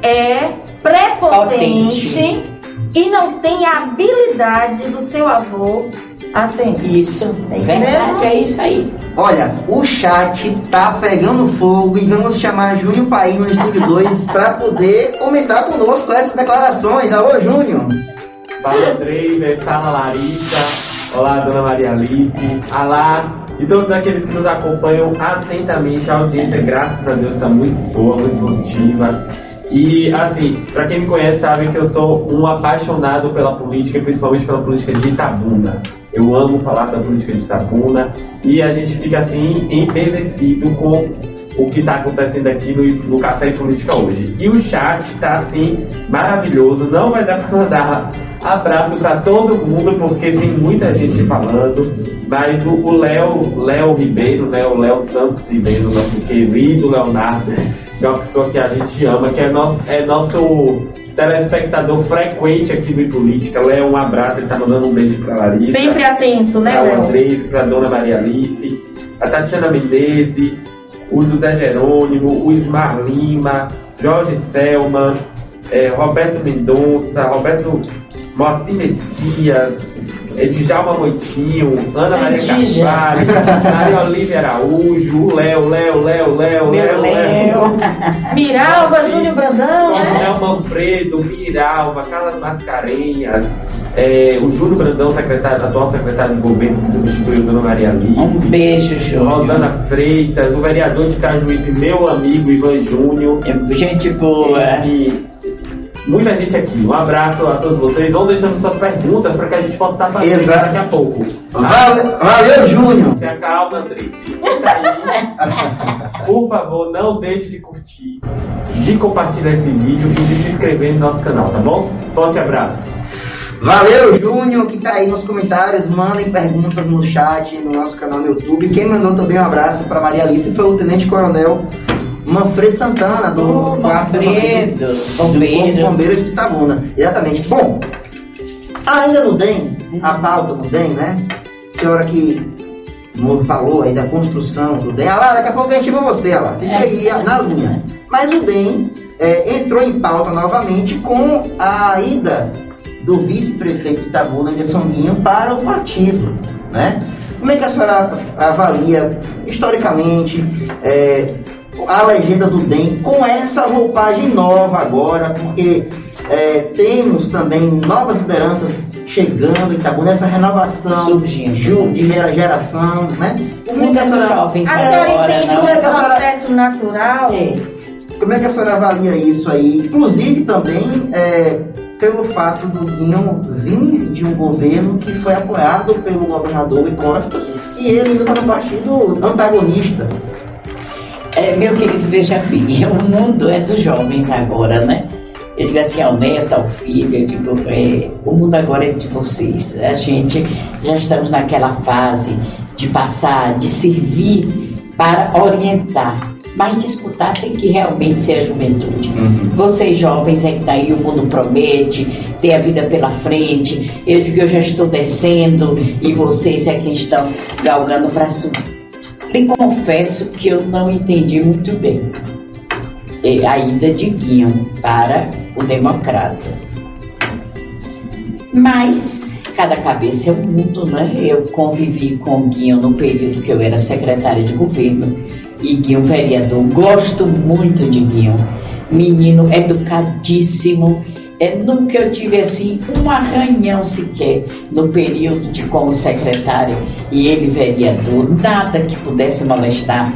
é prepotente. Potente e não tem a habilidade do seu avô assim. Isso, é verdade, é isso aí. Olha, o chat tá pegando fogo e vamos chamar Júnior Paim no Estúdio 2 para poder comentar conosco essas declarações. Alô, Júnior! Fala, Trader, fala, Larissa, olá, Dona Maria Alice, alá, e todos aqueles que nos acompanham atentamente. A audiência, graças a Deus, está muito boa, muito positiva. E assim, para quem me conhece sabe que eu sou um apaixonado pela política, principalmente pela política de Itabuna. Eu amo falar da política de Itapuna e a gente fica assim embevecido com o que está acontecendo aqui no, no Café Política hoje. E o chat está assim maravilhoso, não vai dar para mandar abraço para todo mundo porque tem muita gente falando, mas o Léo Léo Ribeiro, né, o Léo Santos Ribeiro, nosso querido Leonardo, é uma pessoa que a gente ama, que é nosso, é nosso telespectador frequente aqui do Política. Léo, um abraço, ele tá mandando um beijo pra Larissa. Sempre atento, né, Léo? Pra Andrés, pra Dona Maria Alice, a Tatiana Menezes, o José Jerônimo, o Ismar Lima, Jorge Selma, é, Roberto Mendonça, Roberto Moacir Messias, Djalma Moitinho, Ana Maria Carvalho, Maria Olivia Araújo, Léo, Léo, Léo, Léo, Léo, Léo. Miralva, Júnior Brandão, né? Léo Manfredo, Miralva, Carla Mascarenhas, é, o Júlio Brandão, secretário, atual secretário de governo, que substituiu Dona Maria Alice. Um beijo, Júlio. Rosana Freitas, o vereador de Cajuípe, meu amigo Ivan Júnior. Gente boa. E, muita gente aqui. Um abraço a todos vocês. Vão deixando suas perguntas para que a gente possa estar fazendo Exato. daqui a pouco. Valeu, valeu Júnior. Se acalma, André. Por favor, não deixe de curtir, de compartilhar esse vídeo e de se inscrever no nosso canal, tá bom? Forte abraço. Valeu, Júnior, que tá aí nos comentários. Mandem perguntas no chat, no nosso canal no YouTube. Quem mandou também um abraço para Maria Alice foi o Tenente Coronel Manfredo Santana, do oh, Manfredo, Bombeiros. Do Bombeiros de Itabuna. Exatamente. Bom, ainda no DEM, a pauta no DEM, né? A senhora que falou aí da construção do DEM. Ah lá, daqui a pouco a gente vê você, lá. Fica é. aí na linha. Mas o DEM é, entrou em pauta novamente com a ida do vice-prefeito de Itabuna, Anderson Guinho, para o partido, né? Como é que a senhora avalia, historicamente, é, a legenda do DEM com essa roupagem nova agora, porque é, temos também novas lideranças chegando em Itabuna, essa renovação Surgindo. de geração, né? Como é que a senhora, jovens a senhora entende é senhora, processo natural? É, como é que a senhora avalia isso aí? Inclusive também é, pelo fato do Guinho vir de um governo que foi apoiado pelo governador e Costa e ele indo para um partido antagonista. É, meu querido, veja bem, o mundo é dos jovens agora, né? Eu digo assim ao neto, ao filho, eu digo, é, o mundo agora é de vocês. A gente já estamos naquela fase de passar, de servir para orientar. Mas disputar tem que realmente ser a juventude. Uhum. Vocês jovens é que tá aí, o mundo promete, tem a vida pela frente. Eu digo, eu já estou descendo e vocês é que estão galgando para subir. Confesso que eu não entendi muito bem é, a ida de Guion para o Democratas. Mas cada cabeça é um mundo, né? Eu convivi com Guion no período que eu era secretária de governo e Guion vereador. Gosto muito de Guion. Menino educadíssimo, é, nunca eu tive assim um arranhão sequer no período de como secretário e ele vereador, nada que pudesse molestar.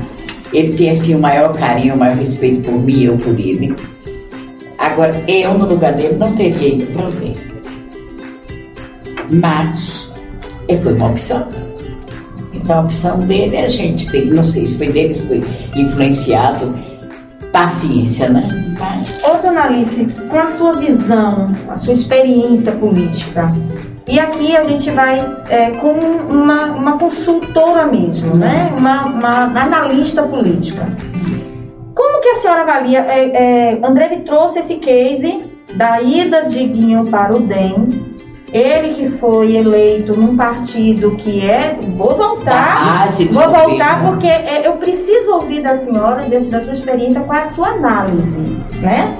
Ele tem assim o maior carinho, o maior respeito por mim e eu por ele. Agora, eu no lugar dele não teria ido para ver. Mas foi uma opção. Então a opção dele, a gente tem, não sei se foi dele, se foi influenciado paciência, né? Ô, dona Alice, com a sua visão, a sua experiência política, e aqui a gente vai é, com uma, uma consultora mesmo, né? Uma, uma analista política. Como que a senhora avalia? É, é, André me trouxe esse case da ida de Guinho para o DEM ele que foi eleito num partido que é. Vou voltar. vou voltar porque é, eu preciso ouvir da senhora, diante da sua experiência, qual é a sua análise, né?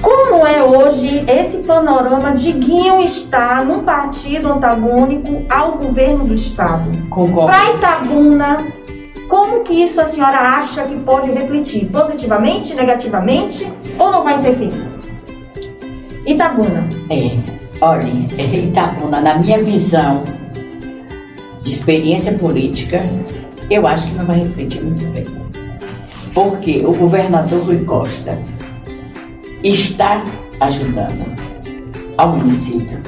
Como é hoje esse panorama de Guinho estar num partido antagônico ao governo do Estado? Concordo. Para Itabuna, como que isso a senhora acha que pode refletir? Positivamente, negativamente ou não vai interferir? Itabuna. É. Olha, Itabuna, na minha visão de experiência política, eu acho que não vai refletir muito bem. Porque o governador Rui Costa está ajudando ao município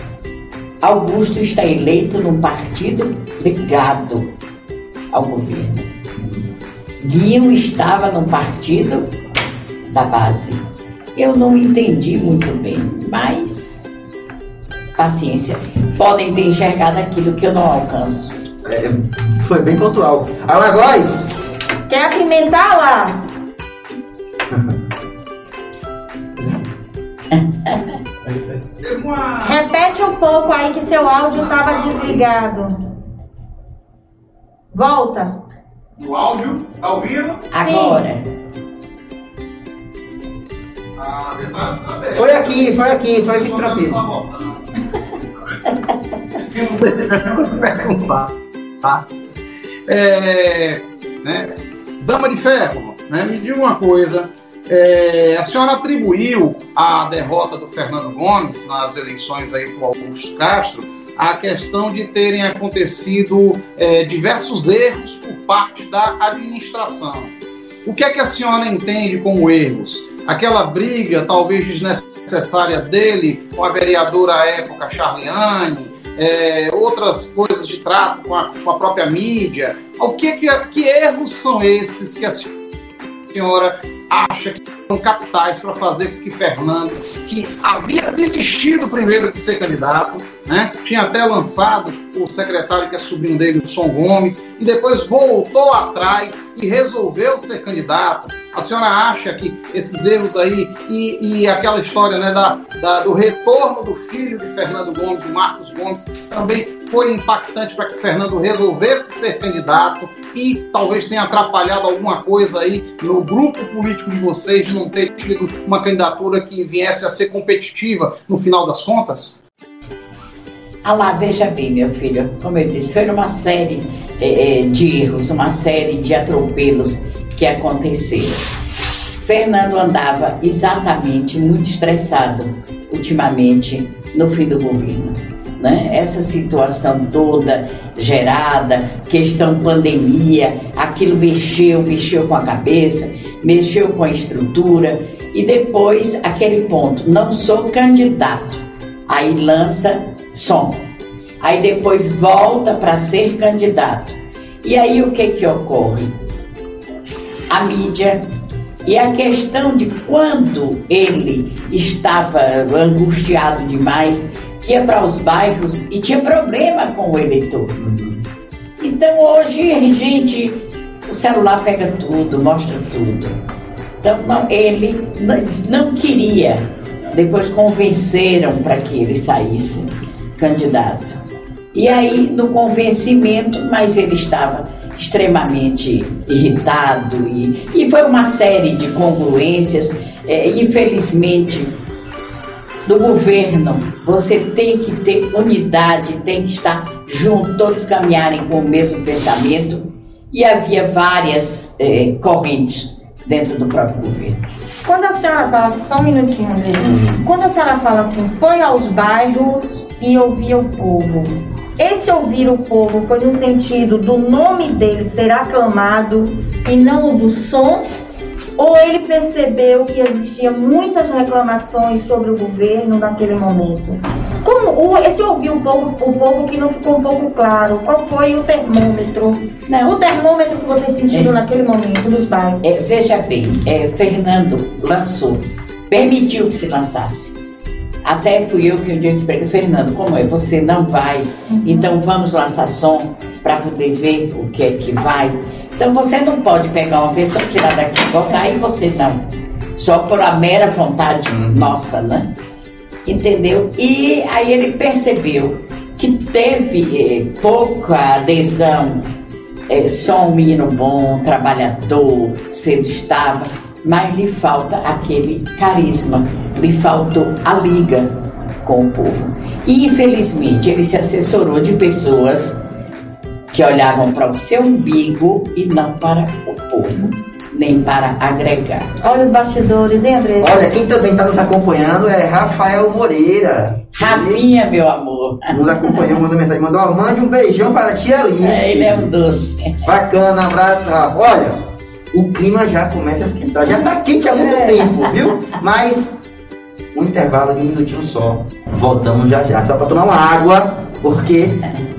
Augusto está eleito num partido ligado ao governo. Guinho estava num partido da base. Eu não entendi muito bem, mas paciência. Podem ter enxergado aquilo que eu não alcanço. É, foi bem pontual. Alagoas! Quer apimentar lá? Repete um pouco aí que seu áudio estava desligado. Volta. O áudio? Tá ouvindo? Agora. Ah, tá, tá foi aqui, foi aqui, foi aqui tranquilo. Tá? É, né? Dama de Ferro, né? Me diga uma coisa. É, a senhora atribuiu a derrota do Fernando Gomes nas eleições aí para Augusto Castro a questão de terem acontecido é, diversos erros por parte da administração. O que é que a senhora entende como erros? Aquela briga, talvez desnecessária dele com a vereadora à época, Charliane, é, outras coisas de trato com a, com a própria mídia. O que, que, que erros são esses que a senhora acha que são capitais para fazer com que Fernando, que havia desistido primeiro de ser candidato, né? tinha até lançado o secretário que é sobrinho dele, o Som Gomes, e depois voltou atrás e resolveu ser candidato. A senhora acha que esses erros aí e, e aquela história né, da, da, do retorno do filho de Fernando Gomes, Marcos Gomes, também foi impactante para que Fernando resolvesse ser candidato e talvez tenha atrapalhado alguma coisa aí no grupo político de vocês de não ter tido uma candidatura que viesse a ser competitiva no final das contas? Ah lá, veja bem, meu filho, como eu disse, foi uma série é, de erros, uma série de atropelos que aconteceram. Fernando andava exatamente muito estressado ultimamente no fim do governo. Né? Essa situação toda gerada, questão pandemia, aquilo mexeu, mexeu com a cabeça, mexeu com a estrutura e depois aquele ponto, não sou candidato. Aí lança som. Aí depois volta para ser candidato. E aí o que que ocorre? A mídia e a questão de quando ele estava angustiado demais, ia para os bairros e tinha problema com o eleitor. Então hoje, gente, o celular pega tudo, mostra tudo. Então não, ele não queria. Depois convenceram para que ele saísse candidato. E aí, no convencimento, mas ele estava extremamente irritado e, e foi uma série de congruências. É, infelizmente, do governo, você tem que ter unidade, tem que estar junto, todos caminharem com o mesmo pensamento. E havia várias é, correntes dentro do próprio governo. Quando a senhora fala, só um minutinho dele, uhum. quando a senhora fala assim, foi aos bairros e ouvia o povo. Esse ouvir o povo foi no sentido do nome dele ser aclamado e não o do som? Ou ele percebeu que existia muitas reclamações sobre o governo naquele momento? Como o, esse ouvir o povo, o povo que não ficou um pouco claro, qual foi o termômetro? Não. O termômetro que vocês sentiram é, naquele momento nos bairros? É, veja bem, é, Fernando lançou, permitiu que se lançasse. Até fui eu que um dia disse para ele, Fernando, como é? Você não vai, uhum. então vamos lançar som para poder ver o que é que vai. Então você não pode pegar uma pessoa, tirar daqui e botar e você não. Só por a mera vontade uhum. nossa, né? Entendeu? E aí ele percebeu que teve eh, pouca adesão, eh, só um menino bom, trabalhador, cedo estava, mas lhe falta aquele carisma, lhe faltou a liga com o povo. E infelizmente ele se assessorou de pessoas que olhavam para o seu umbigo e não para o povo, nem para agregar. Olha os bastidores, hein, André? Olha, quem também está nos acompanhando é Rafael Moreira. Rafinha, meu amor. Nos acompanhou, mandou mensagem, mandou, ó, mande um beijão para a tia Alice. É, ele é um doce. Bacana, abraço, Rafa. Olha, o clima já começa a esquentar. Já está quente há muito é. tempo, viu? Mas um intervalo de um minutinho só. Voltamos já já, só para tomar uma água, porque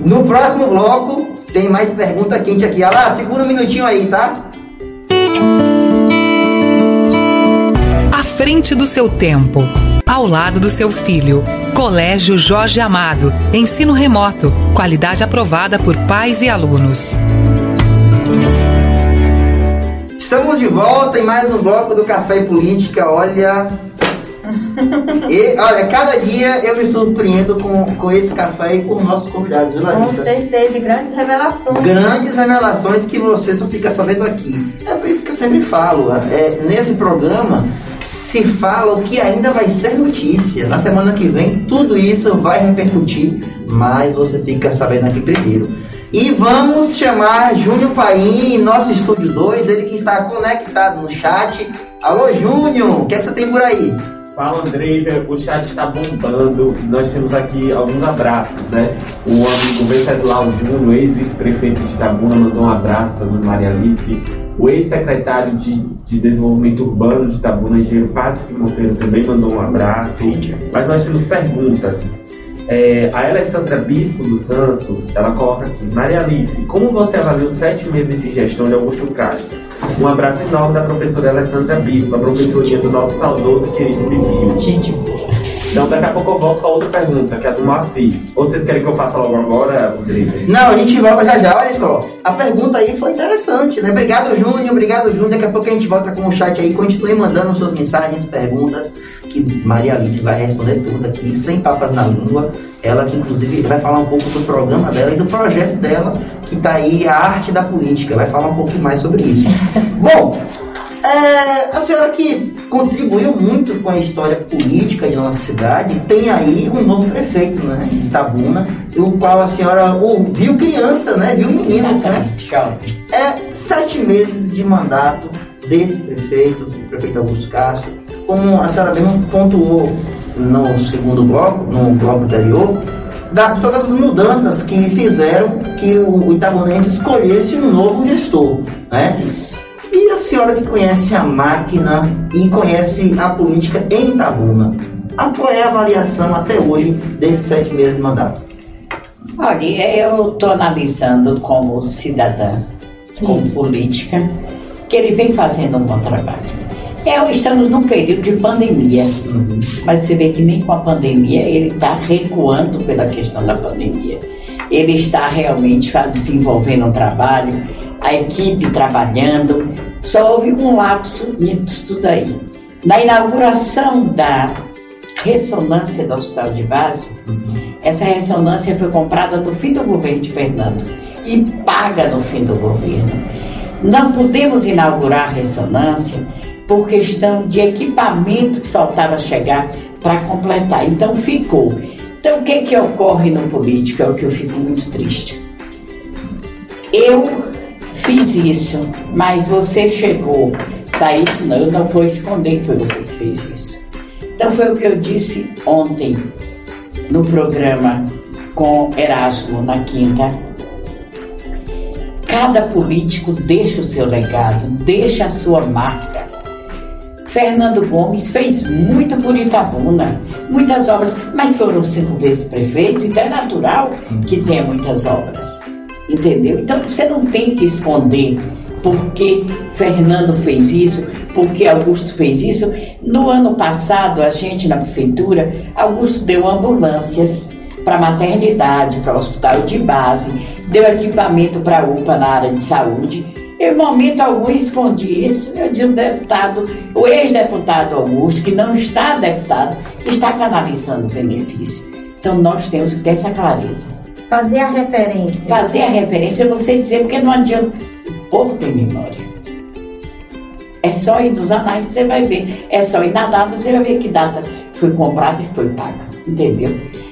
no próximo bloco tem mais pergunta quente aqui. Olha lá, segura um minutinho aí, tá? À frente do seu tempo, ao lado do seu filho. Colégio Jorge Amado. Ensino remoto. Qualidade aprovada por pais e alunos. Estamos de volta em mais um bloco do Café Política. Olha, e, olha, cada dia eu me surpreendo com, com esse café e com os nossos convidados, viu, Larissa? Com certeza, e grandes revelações. Grandes revelações que você só fica sabendo aqui. É por isso que eu sempre falo, é, nesse programa se fala o que ainda vai ser notícia. Na semana que vem, tudo isso vai repercutir, mas você fica sabendo aqui primeiro. E vamos chamar Júnior Paim, nosso estúdio 2, ele que está conectado no chat. Alô, Júnior, o que, é que você tem por aí? Fala Andrei, o chat está bombando. Nós temos aqui alguns abraços, né? O amigo Venceslau Júnior, ex-vice-prefeito de Itabuna, mandou um abraço para a Maria Alice. O ex-secretário de, de Desenvolvimento Urbano de Itabuna, engenheiro Patrick Monteiro, também mandou um abraço. Mas nós temos perguntas. É, a Alessandra Bispo dos Santos, ela coloca aqui, Maria Alice, como você avaliou sete meses de gestão de Augusto Castro? Um abraço enorme da professora Alessandra Bispo, a professorinha do nosso saudoso e querido Pipinho. Gente, então daqui a pouco eu volto com a outra pergunta, que é a do Moacir. Ou vocês querem que eu faça logo agora, Rodrigo? Não, a gente volta já já, olha só. A pergunta aí foi interessante, né? Obrigado, Júnior, obrigado, Júnior. Daqui a pouco a gente volta com o chat aí. Continue mandando suas mensagens, perguntas, que Maria Alice vai responder tudo aqui, sem papas na língua. Ela que inclusive vai falar um pouco do programa dela e do projeto dela, que está aí a arte da política. Vai falar um pouco mais sobre isso. Bom, é, a senhora que contribuiu muito com a história política de nossa cidade, tem aí um novo prefeito, né, de Itabuna, o qual a senhora o, viu criança, né, viu menino, né? É sete meses de mandato desse prefeito, prefeito Augusto Castro, como a senhora mesmo pontuou no segundo bloco, no bloco anterior, da todas as mudanças que fizeram que o Itabunense escolhesse um novo gestor, né? E a senhora que conhece a máquina e conhece a política em Itabuna, qual é a avaliação até hoje desses sete meses de mandato? Olha, eu estou analisando como cidadã, como política, que ele vem fazendo um bom trabalho. É, estamos num período de pandemia, uhum. mas você vê que nem com a pandemia ele está recuando pela questão da pandemia. Ele está realmente desenvolvendo um trabalho, a equipe trabalhando. Só houve um lapso nisso tudo aí. Na inauguração da ressonância do Hospital de Base, uhum. essa ressonância foi comprada no fim do governo de Fernando e paga no fim do governo. Não podemos inaugurar a ressonância por questão de equipamento que faltava chegar para completar. Então ficou. Então o que que ocorre no político é o que eu fico muito triste. Eu fiz isso, mas você chegou. Tá isso não, eu não vou esconder que foi você que fez isso. Então foi o que eu disse ontem no programa com Erasmo na quinta. Cada político deixa o seu legado, deixa a sua marca Fernando Gomes fez muito por Itabuna, muitas obras, mas foram cinco vezes prefeito, então é natural que tenha muitas obras. Entendeu? Então você não tem que esconder porque Fernando fez isso, porque Augusto fez isso. No ano passado, a gente na prefeitura, Augusto deu ambulâncias para maternidade, para hospital de base, deu equipamento para UPA na área de saúde em momento algum escondi isso. Eu disse, o deputado, o ex-deputado Augusto, que não está deputado, está canalizando o benefício. Então nós temos que ter essa clareza. Fazer a referência. Fazer a referência, é você dizer, porque não adianta. O povo tem memória. É só ir nos anais que você vai ver. É só ir na data, você vai ver que data foi comprada e foi paga. Entendeu?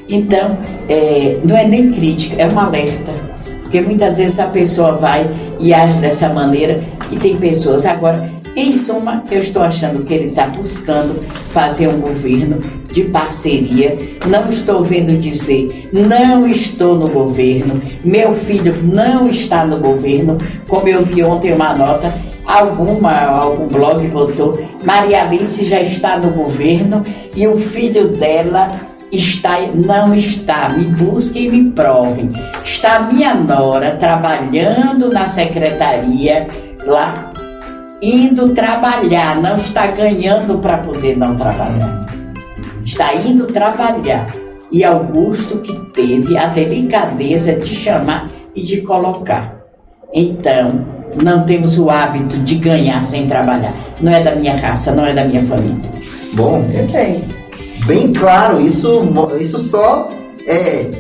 Então, é, não é nem crítica, é um alerta porque muitas vezes a pessoa vai e age dessa maneira e tem pessoas. Agora, em suma, eu estou achando que ele está buscando fazer um governo de parceria. Não estou vendo dizer, não estou no governo, meu filho não está no governo, como eu vi ontem uma nota alguma, algum blog botou, Maria Alice já está no governo e o filho dela está, não está, me busquem e me provem. Está minha nora trabalhando na secretaria lá, indo trabalhar, não está ganhando para poder não trabalhar. Está indo trabalhar. E Augusto que teve a delicadeza de chamar e de colocar. Então, não temos o hábito de ganhar sem trabalhar. Não é da minha raça, não é da minha família. Bom, bem claro, isso, isso só é,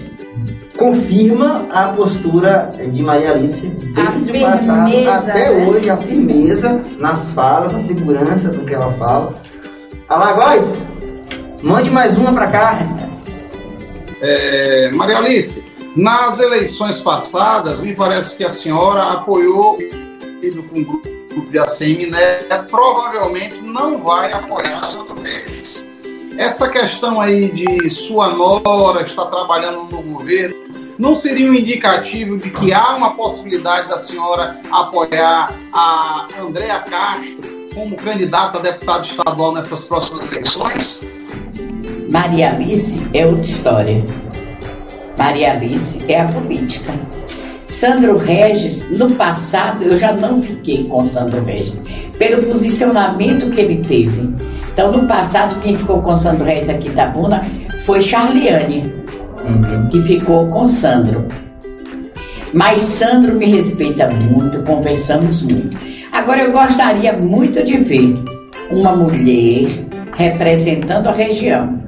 confirma a postura de Maria Alice desde o passado até né? hoje, a firmeza nas falas, na segurança do que ela fala. Alagoas, mande mais uma para cá. É, Maria Alice, nas eleições passadas, me parece que a senhora apoiou com o grupo de ACM, né, provavelmente não vai apoiar Santo Mendes. Essa questão aí de sua nora estar trabalhando no governo não seria um indicativo de que há uma possibilidade da senhora apoiar a Andréa Castro como candidata a deputado estadual nessas próximas eleições? Maria Alice é outra história. Maria Alice é a política. Sandro Regis, no passado, eu já não fiquei com Sandro Regis, pelo posicionamento que ele teve. Então, no passado, quem ficou com Sandro Regis aqui em Itabuna foi Charliane, uhum. que ficou com Sandro. Mas Sandro me respeita muito, conversamos muito. Agora, eu gostaria muito de ver uma mulher representando a região.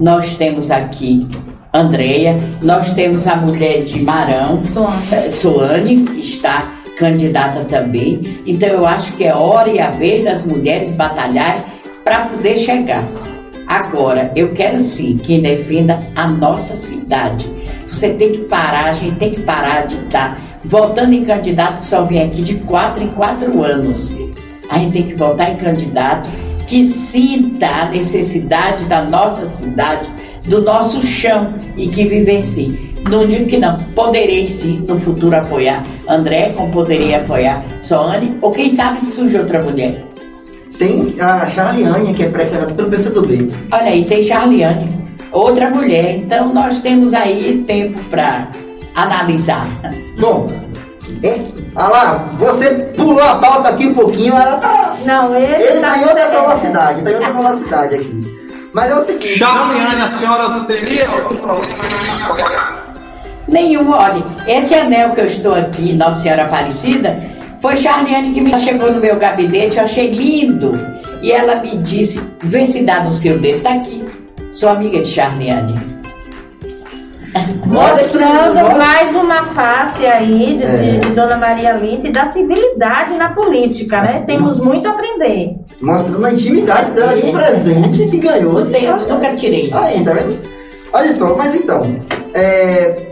Nós temos aqui Andréia. Nós temos a mulher de Marão, Soane, que está candidata também. Então eu acho que é hora e a vez das mulheres batalharem para poder chegar. Agora, eu quero sim quem defenda a nossa cidade. Você tem que parar, a gente tem que parar de estar votando em candidato que só vem aqui de quatro em quatro anos. A gente tem que votar em candidato que sinta a necessidade da nossa cidade do nosso chão e que vivencie. Não digo que não, poderei sim no futuro apoiar André, como poderia apoiar Soane, ou quem sabe surge outra mulher. Tem a Charliane, que é pré-candidata pelo PCdoB. Olha aí, tem Charliane, outra mulher. Então nós temos aí tempo para analisar. Bom, é, olha lá, você pulou a pauta aqui um pouquinho, ela tá. Não, ele, ele tá, tá em outra velocidade, tá em outra velocidade aqui. Mas é o seguinte. Charliane, a senhora não teria problema? Nenhum, olha. Esse anel que eu estou aqui, Nossa Senhora Aparecida, foi Charliane que me chegou no meu gabinete, eu achei lindo. E ela me disse: vê se dá no seu dedo, tá aqui. Sou amiga de Charliane. Mostrando mais uma face aí de, é. de, Dona Maria Alice da civilidade na política, né? Temos muito a aprender. Mostrando a intimidade dela de um presente que ganhou. Não tenho, nunca tirei. Aí, tá vendo? Olha só, mas então, é,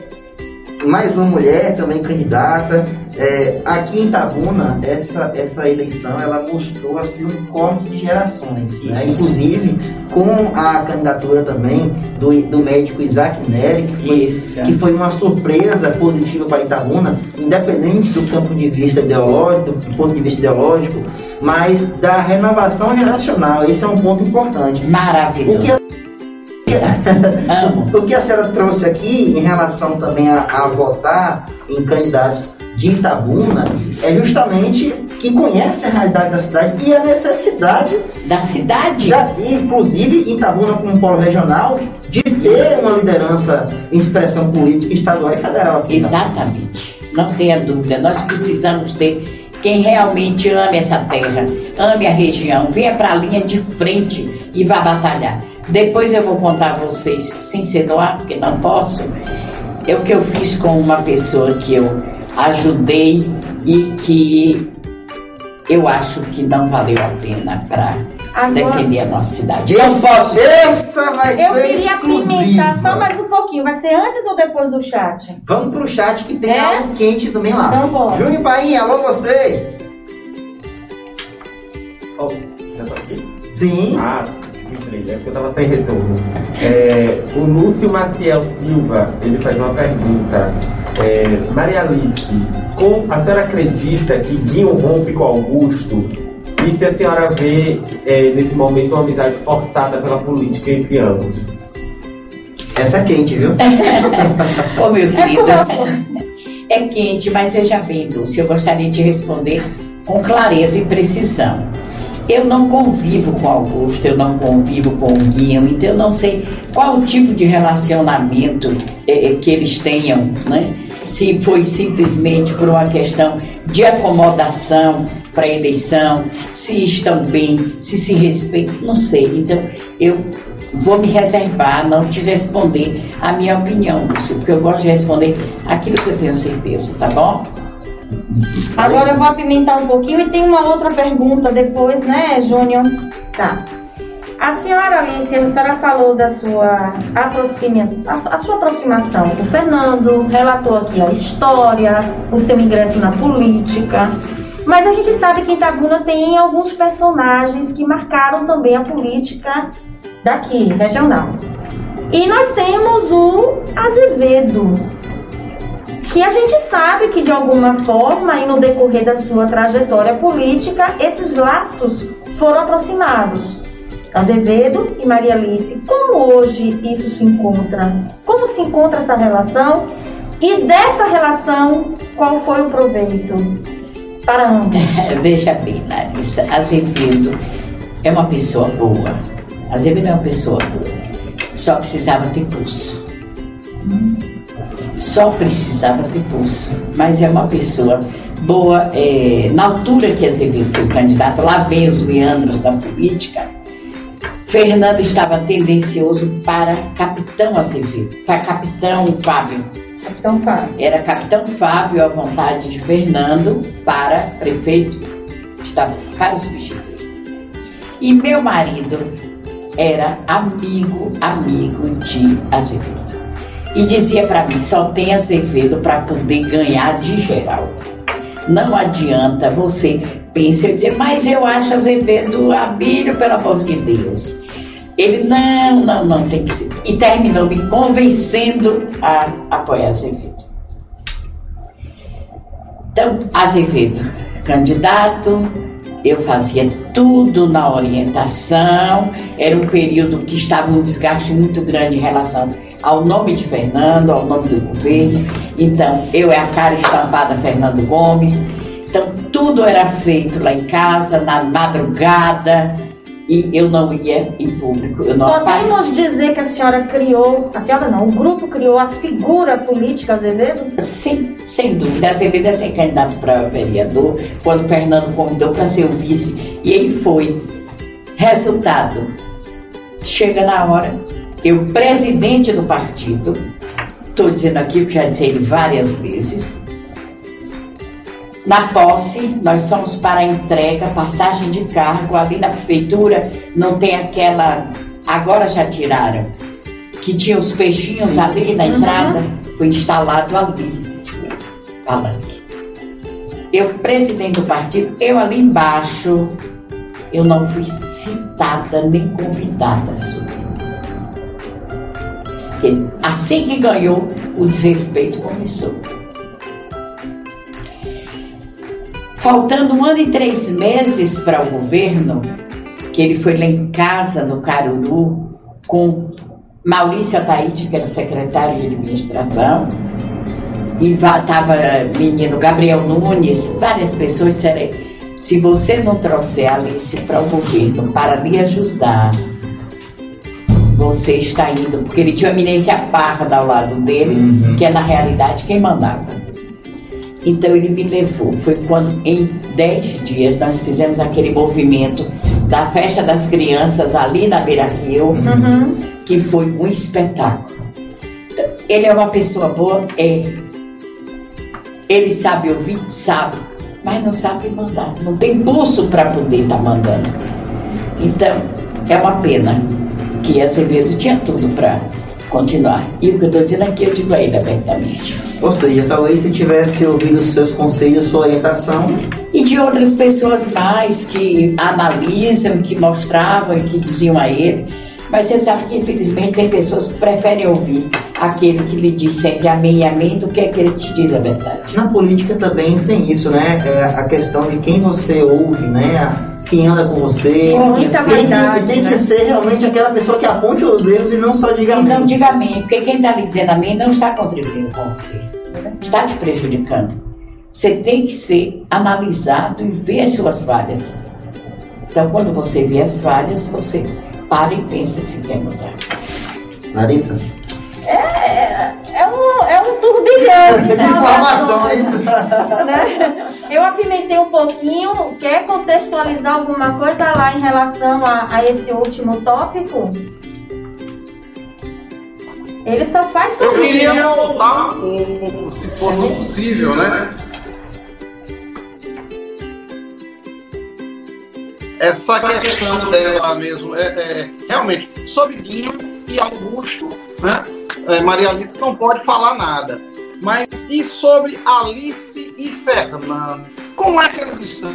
mais uma mulher também candidata. É, aqui em Itabuna, essa, essa eleição ela mostrou assim, um corte de gerações. Né? Inclusive com a candidatura também do, do médico Isaac Neri, que foi, que foi uma surpresa positiva para Itabuna, independente do campo de vista ideológico, do ponto de vista ideológico, mas da renovação geracional. Esse é um ponto importante. Maravilhoso o que a senhora trouxe aqui em relação também a, a votar em candidatos de Itabuna é justamente que conhece a realidade da cidade e a necessidade da cidade, da, inclusive Itabuna como polo regional, de ter uma liderança em expressão política estadual e federal. Aqui Exatamente. Não tenha dúvida. Nós precisamos ter quem realmente ame essa terra, ame a região, venha para a linha de frente e vá batalhar. Depois eu vou contar a vocês, sem ser no ar, porque não posso, é o que eu fiz com uma pessoa que eu ajudei e que eu acho que não valeu a pena para defender a nossa cidade. Não posso. Essa vai eu ser queria apimentar só mais um pouquinho. Vai ser antes ou depois do chat? Vamos pro chat que tem é? algo quente também lá. Então bom. Júnior Painha, alô você. Oh, já tá aqui? Sim. Ah, trilha, porque eu tava sem retorno. É, o Lúcio Maciel Silva, ele faz uma pergunta. É, Maria Alice, com, a senhora acredita que Guinho rompe com Augusto? E se a senhora vê é, nesse momento uma amizade forçada pela política entre ambos? Essa é quente, viu? Ô meu querido, é quente, mas veja bem, Lúcio, eu gostaria de responder com clareza e precisão. Eu não convivo com Augusto, eu não convivo com o Guilherme, então eu não sei qual tipo de relacionamento é, que eles tenham, né? Se foi simplesmente por uma questão de acomodação para a eleição, se estão bem, se se respeitam, não sei. Então eu vou me reservar, não te responder a minha opinião, porque eu gosto de responder aquilo que eu tenho certeza, tá bom? Agora eu vou apimentar um pouquinho e tem uma outra pergunta depois, né, Júnior? Tá. A senhora Alice, a senhora falou da sua, aproxima, a sua aproximação o Fernando, relatou aqui a história, o seu ingresso na política. Mas a gente sabe que em Itabuna tem alguns personagens que marcaram também a política daqui, regional. E nós temos o Azevedo, que a gente sabe que de alguma forma e no decorrer da sua trajetória política esses laços foram aproximados. Azevedo e Maria Alice, como hoje isso se encontra? Como se encontra essa relação? E dessa relação, qual foi o proveito para ambos? Veja bem, Larissa, Azevedo é uma pessoa boa. Azevedo é uma pessoa boa. Só precisava ter pulso. Hum só precisava ter pulso. Mas é uma pessoa boa, é, na altura que Azevedo foi candidato, lá vem os meandros da política. Fernando estava tendencioso para capitão Azevedo, para capitão Fábio. Capitão Fábio. Era capitão Fábio à vontade de Fernando para prefeito, estava para substituir. E meu marido era amigo, amigo de Azevedo e dizia para mim: só tem Azevedo para poder ganhar de Geraldo. Não adianta você pensar e dizer, mas eu acho Azevedo Abílio, pelo amor de Deus. Ele, não, não, não tem que ser. E terminou me convencendo a apoiar Azevedo. Então, Azevedo, candidato, eu fazia tudo na orientação, era um período que estava um desgaste muito grande em relação ao nome de Fernando, ao nome do governo. Então, eu é a cara estampada Fernando Gomes. Então, tudo era feito lá em casa, na madrugada, e eu não ia em público. Eu não Podemos aparecia. dizer que a senhora criou, a senhora não, o grupo criou a figura política Azevedo? Sim, sem dúvida. Azevedo é ser candidato para vereador, quando o Fernando convidou para ser o vice, e ele foi. Resultado, chega na hora, eu, presidente do partido, estou dizendo aqui o que já disse várias vezes. Na posse, nós fomos para a entrega, passagem de cargo, ali na prefeitura não tem aquela. Agora já tiraram, que tinha os peixinhos ali na entrada, uhum. foi instalado ali, palanque. Eu, presidente do partido, eu ali embaixo, eu não fui citada nem convidada sobre assim que ganhou, o desrespeito começou. Faltando um ano e três meses para o governo, que ele foi lá em casa, no Caruru, com Maurício Ataíde, que era secretário de administração, e estava menino Gabriel Nunes, várias pessoas disseram: se você não trouxer Alice para o governo para lhe ajudar você está indo, porque ele tinha uma eminência parda ao lado dele, uhum. que é na realidade quem mandava. Então ele me levou. Foi quando, em dez dias, nós fizemos aquele movimento da festa das crianças ali na Beira Rio, uhum. que foi um espetáculo. Ele é uma pessoa boa? É. Ele sabe ouvir? Sabe. Mas não sabe mandar. Não tem pulso para poder estar tá mandando. Então, é uma pena que Azevedo tinha tudo para continuar. E o que eu estou dizendo aqui, eu digo a ele abertamente. Ou seja, talvez se tivesse ouvido os seus conselhos, sua orientação. E de outras pessoas mais que analisam, que mostravam e que diziam a ele. Mas você sabe que, infelizmente, tem pessoas que preferem ouvir aquele que lhe diz sempre amém e amém do que aquele que te diz a verdade. Na política também tem isso, né? É a questão de quem você ouve, né? Quem anda com você. Muita tem, que, tem né? que ser realmente aquela pessoa que aponte os erros e não só diga amém. Não diga amém, porque quem está lhe dizendo amém não está contribuindo com você, está te prejudicando. Você tem que ser analisado e ver as suas falhas. Então, quando você vê as falhas, você para e pensa se quer mudar. Larissa? É, é é turbilhão de informações. Né? Eu apimentei um pouquinho. Quer contextualizar alguma coisa lá em relação a, a esse último tópico? Ele só faz sorrir. Eu queria voltar um pouco, se fosse possível, né? Essa questão dela mesmo, é, é realmente, sobre Guinho e Augusto, né? É, Maria Alice não pode falar nada. Mas e sobre Alice e Fernando? Como é que eles estão?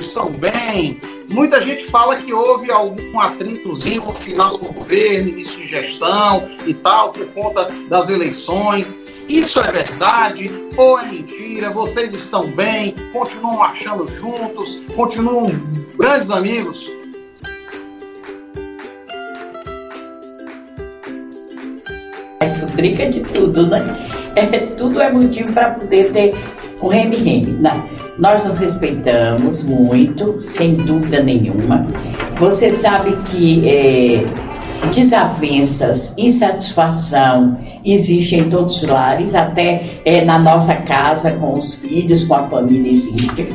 Estão bem? Muita gente fala que houve algum atritozinho no final do governo, início de gestão e tal, por conta das eleições. Isso é verdade ou é mentira? Vocês estão bem? Continuam marchando juntos? Continuam grandes amigos? Brinca de tudo, né? É, tudo é motivo para poder ter um reme-reme. Nós nos respeitamos muito, sem dúvida nenhuma. Você sabe que é, desavenças, insatisfação existem em todos os lares, até é, na nossa casa, com os filhos, com a família existe.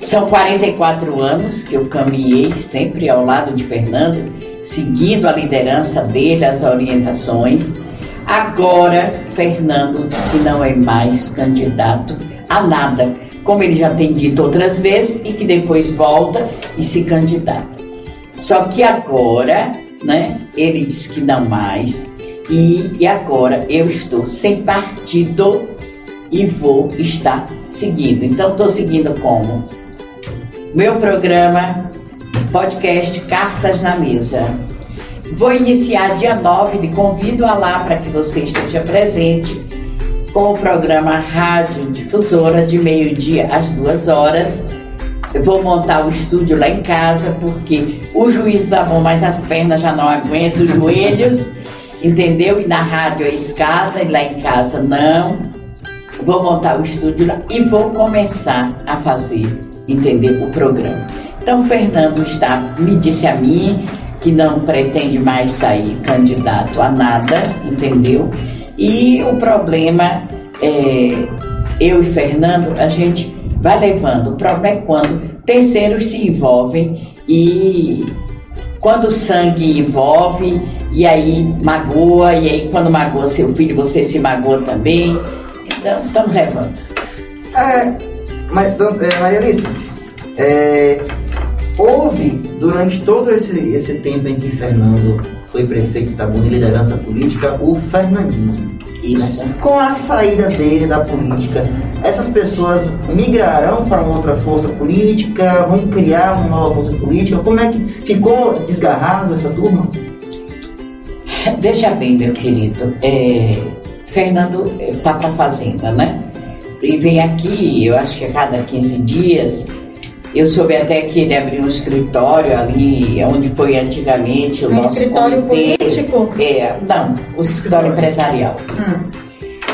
São 44 anos que eu caminhei sempre ao lado de Fernando seguindo a liderança dele, as orientações. Agora, Fernando diz que não é mais candidato a nada, como ele já tem dito outras vezes, e que depois volta e se candidata. Só que agora, né, ele diz que não mais, e, e agora eu estou sem partido e vou estar seguindo. Então, estou seguindo como? Meu programa podcast Cartas na Mesa. Vou iniciar dia 9, lhe convido a lá para que você esteja presente com o programa Rádio Difusora de meio-dia às duas horas. Eu vou montar o estúdio lá em casa porque o juízo dá bom, mas as pernas já não aguentam, os joelhos, entendeu? E na rádio a escada e lá em casa não. Vou montar o estúdio lá e vou começar a fazer, entender o programa. Então, Fernando está, me disse a mim que não pretende mais sair candidato a nada, entendeu? E o problema é, eu e Fernando, a gente vai levando. O problema é quando terceiros se envolvem e quando o sangue envolve, e aí magoa, e aí quando magoa seu filho, você se magoa também. Então, estamos levando. É, mas, é, Maria Alice, é, houve, durante todo esse, esse tempo em que Fernando foi prefeito de Itabuna e liderança política, o Fernandinho. Isso. Né? Com a saída dele da política, essas pessoas migrarão para outra força política, vão criar uma nova força política? Como é que ficou desgarrado essa turma? Veja bem, meu querido, é, Fernando está para a Fazenda, né? E vem aqui, eu acho que a cada 15 dias, eu soube até que ele abriu um escritório ali, onde foi antigamente o um nosso escritório comitê. político? É, não, o escritório empresarial. Hum.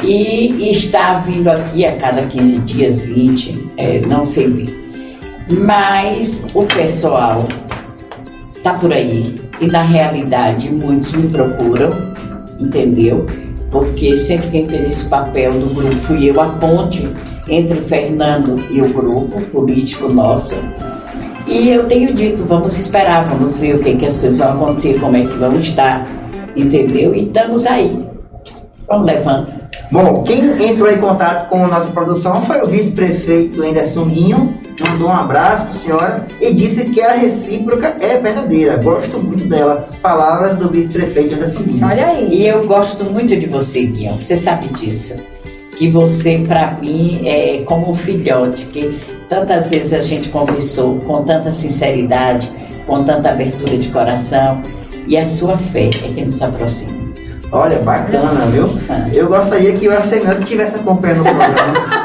E, está vindo aqui a cada 15 dias, 20, é, não sei bem. Mas o pessoal tá por aí e na realidade muitos me procuram, entendeu? Porque sempre quem fez esse papel do grupo fui eu, a ponte entre Fernando e o grupo político nosso. E eu tenho dito, vamos esperar, vamos ver o que, que as coisas vão acontecer, como é que vamos estar, entendeu? E estamos aí. Vamos levando. Bom, quem entrou em contato com a nossa produção foi o vice-prefeito Anderson Guinho, mandou um abraço para a senhora e disse que a recíproca é verdadeira. Gosto muito dela. Palavras do vice-prefeito Anderson Guinho. Olha aí. E eu gosto muito de você, Guinho. Você sabe disso. Que você, para mim, é como um filhote, que tantas vezes a gente conversou com tanta sinceridade, com tanta abertura de coração. E a sua fé é que nos aproxima. Olha, bacana, viu? Eu gostaria que o Arseneto estivesse acompanhando o programa.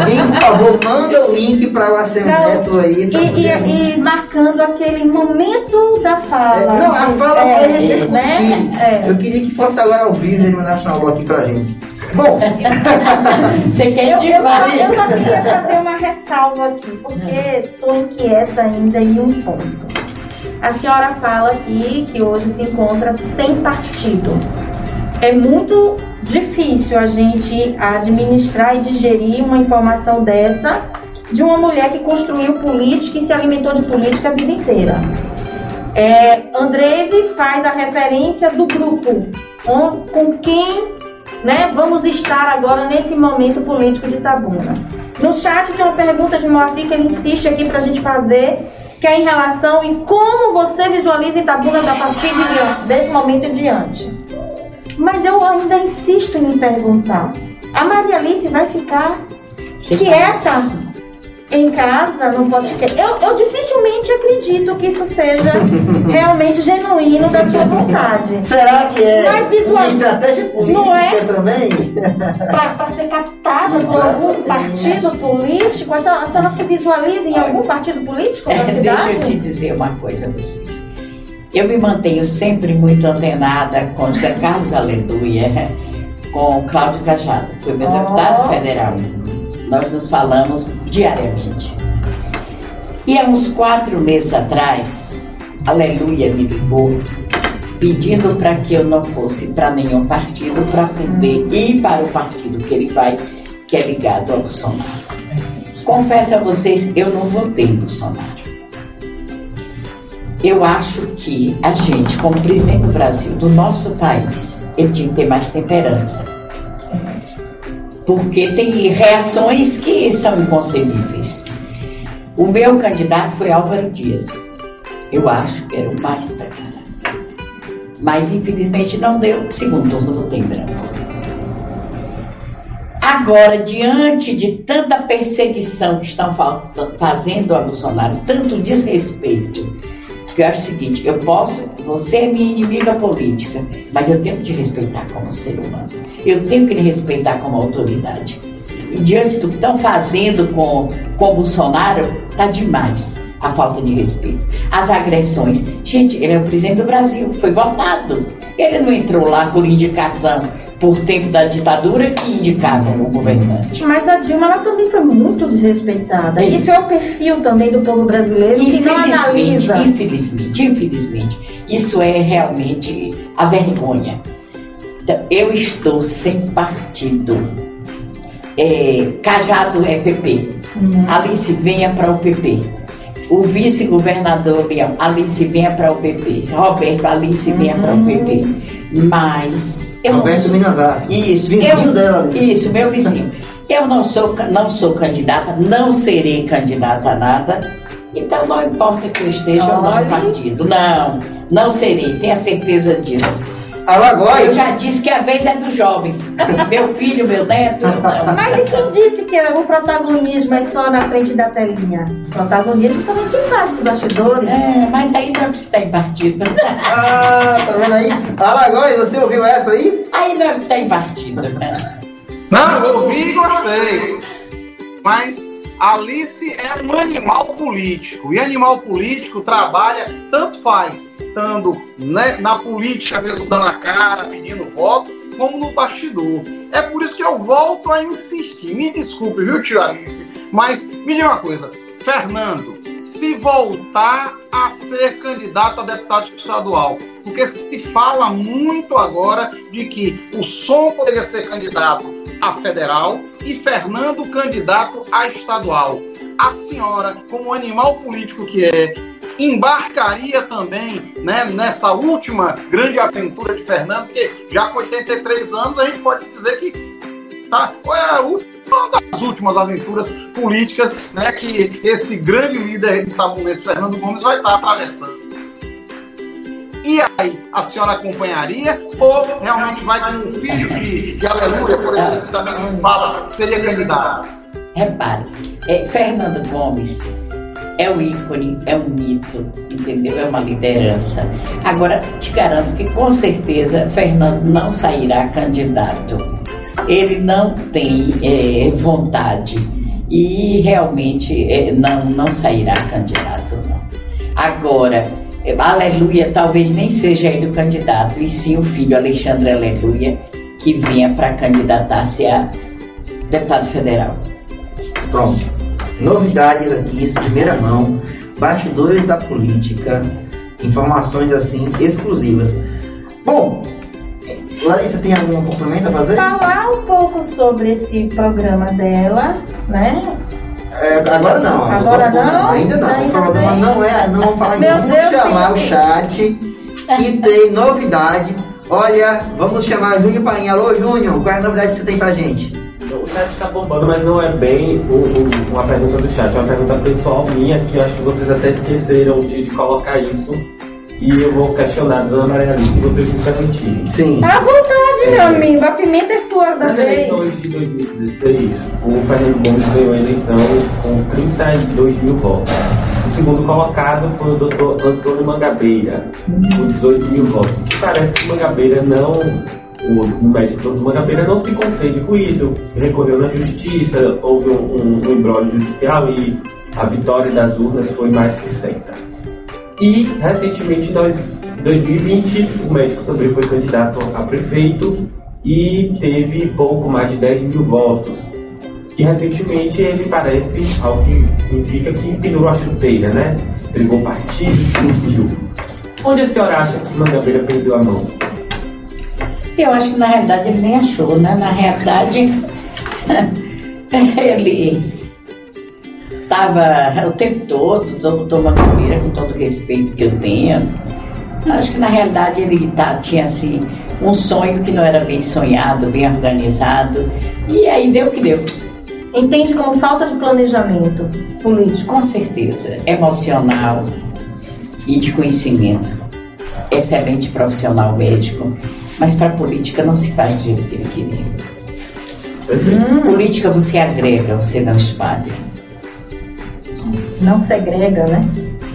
Alguém, por favor, manda o link para o Arseneto aí. E, e, e, marcando aquele momento da fala. É, não, a fala é, vai repercutir. Né? É. Eu queria que fosse agora ao vivo ele mandasse uma aqui pra gente. Bom, você quer eu, eu, eu só queria fazer uma ressalva aqui, porque estou inquieta ainda em um ponto. A senhora fala aqui que hoje se encontra sem partido. É muito difícil a gente administrar e digerir uma informação dessa de uma mulher que construiu política e se alimentou de política a vida inteira. É, Andreve faz a referência do grupo com, com quem né, vamos estar agora nesse momento político de Tabuna. No chat tem uma pergunta de Moacir que ele insiste aqui para a gente fazer que é em relação em como você visualiza Itabuna a partir de, desse momento em diante. Mas eu ainda insisto em me perguntar: a Maria Alice vai ficar quieta em casa, no podcast? Eu, eu dificilmente acredito que isso seja realmente genuíno da sua vontade. Será que é Mas visual... estratégia política não é? também? Para ser captada por algum partido político? A senhora, a senhora se visualiza em algum partido político da cidade? Deixa eu te dizer uma coisa a vocês. Eu me mantenho sempre muito antenada com José Carlos Aleluia, com Cláudio Cajado, foi meu oh. deputado federal nós nos falamos diariamente. E há uns quatro meses atrás, Aleluia me ligou pedindo para que eu não fosse para nenhum partido para poder ir para o partido que ele vai, que é ligado ao Bolsonaro. Confesso a vocês, eu não votei no Bolsonaro. Eu acho que a gente, como presidente do Brasil, do nosso país, ele tinha que ter mais temperança porque tem reações que são inconcebíveis. O meu candidato foi Álvaro Dias. Eu acho que era o mais preparado. Mas infelizmente não deu. Segundo turno do em branco. Agora, diante de tanta perseguição que estão fazendo a Bolsonaro, tanto desrespeito, que eu acho o seguinte, eu posso, você é minha inimiga política, mas eu tenho que te respeitar como ser humano. Eu tenho que lhe respeitar como autoridade. E diante do que estão fazendo com, com o Bolsonaro, tá demais a falta de respeito. As agressões. Gente, ele é o presidente do Brasil, foi votado. Ele não entrou lá por indicação por tempo da ditadura que indicavam o governante. Mas a Dilma ela também foi muito desrespeitada. É. Isso é o perfil também do povo brasileiro que não analisa. Infelizmente, infelizmente, isso é realmente a vergonha. Eu estou sem partido. É, Cajado é PP. Uhum. Alice venha para o PP. O vice-governador Leão, Alice venha para o PP. Roberto, Alice venha para o PP. Mas eu Roberto sou... Minazassi. Isso, vizinho eu, dela. Isso, meu vizinho. Eu não sou, não sou candidata, não serei candidata a nada. Então não importa que eu esteja ou não no partido. Não, não serei, tenha certeza disso. Alagoas. Eu já disse que a vez é dos jovens. meu filho, meu neto. Não. Mas e quem disse que o protagonismo é só na frente da telinha? O protagonismo também tem vários bastidores. É, mas aí não precisa em partido. ah, tá vendo aí? Alagoas, você ouviu essa aí? Aí não precisa em partido. Não, ouvi e gostei. Mas Alice é um animal político. E animal político trabalha, tanto faz estando né, na política mesmo, dando a cara, pedindo voto, como no bastidor. É por isso que eu volto a insistir. Me desculpe, viu, tio Alice? Mas me diga uma coisa. Fernando, se voltar a ser candidato a deputado estadual, porque se fala muito agora de que o Som poderia ser candidato a federal e Fernando candidato a estadual. A senhora, como animal político que é, embarcaria também né, nessa última grande aventura de Fernando, porque já com 83 anos a gente pode dizer que tá, última uma das últimas aventuras políticas né, que esse grande líder itabunense Fernando Gomes vai estar atravessando. E aí, a senhora acompanharia? Ou realmente vai com um filho de, de Aleluia, por exemplo, que também se fala, seria candidato? Repare, é, Fernando Gomes é um ícone, é um mito, entendeu? É uma liderança. Agora, te garanto que com certeza Fernando não sairá candidato. Ele não tem é, vontade e realmente é, não, não sairá candidato, não. Agora, Aleluia talvez nem seja ele o candidato, e sim o filho Alexandre Aleluia, que vinha para candidatar-se a deputado federal. Pronto. Novidades aqui, primeira mão, bastidores da política, informações assim exclusivas. Bom, Larissa, tem algum complemento a fazer? Falar um pouco sobre esse programa dela, né? É, agora não. Agora não? não? Ainda não. Ainda o programa bem. não é. Não vamos falar ainda. Vamos Deus chamar Deus o chat que tem novidade. Olha, vamos chamar Júnior Painha. Alô, Júnior, qual é a novidade que você tem pra gente? O chat está bombando, mas não é bem o, o, uma pergunta do chat, é uma pergunta pessoal minha, que eu acho que vocês até esqueceram de, de colocar isso e eu vou questionar a Dona Maria Alice se vocês me permitirem. Sim. À vontade, é, meu amigo. A pimenta é sua da Nas vez. eleições de 2016, o Fernando Gomes ganhou a eleição com 32 mil votos. O segundo colocado foi o doutor Antônio Mangabeira, com 18 mil votos. Que parece que Mangabeira não. O, o médico do Mangabeira não se contente com isso. Recorreu na justiça, houve um, um, um embrólio judicial e a vitória das urnas foi mais que certa. E, recentemente, nós, em 2020, o médico também foi candidato a prefeito e teve pouco mais de 10 mil votos. E, recentemente, ele parece, ao que indica, que pendurou a chuteira, né? Pegou partido e desistiu. Onde a senhora acha que Mangabeira perdeu a mão? Eu acho que, na realidade, ele nem achou, né? Na realidade, ele estava o tempo todo, todo primeira, com todo o respeito que eu tenho. Acho que na realidade ele tá, tinha assim um sonho que não era bem sonhado, bem organizado, e aí deu o que deu. Entende como falta de planejamento político? Com certeza, emocional e de conhecimento. Excelente profissional médico, mas para política não se faz do jeito que ele queria. Hum. Política você agrega, você não espalha não segrega, né?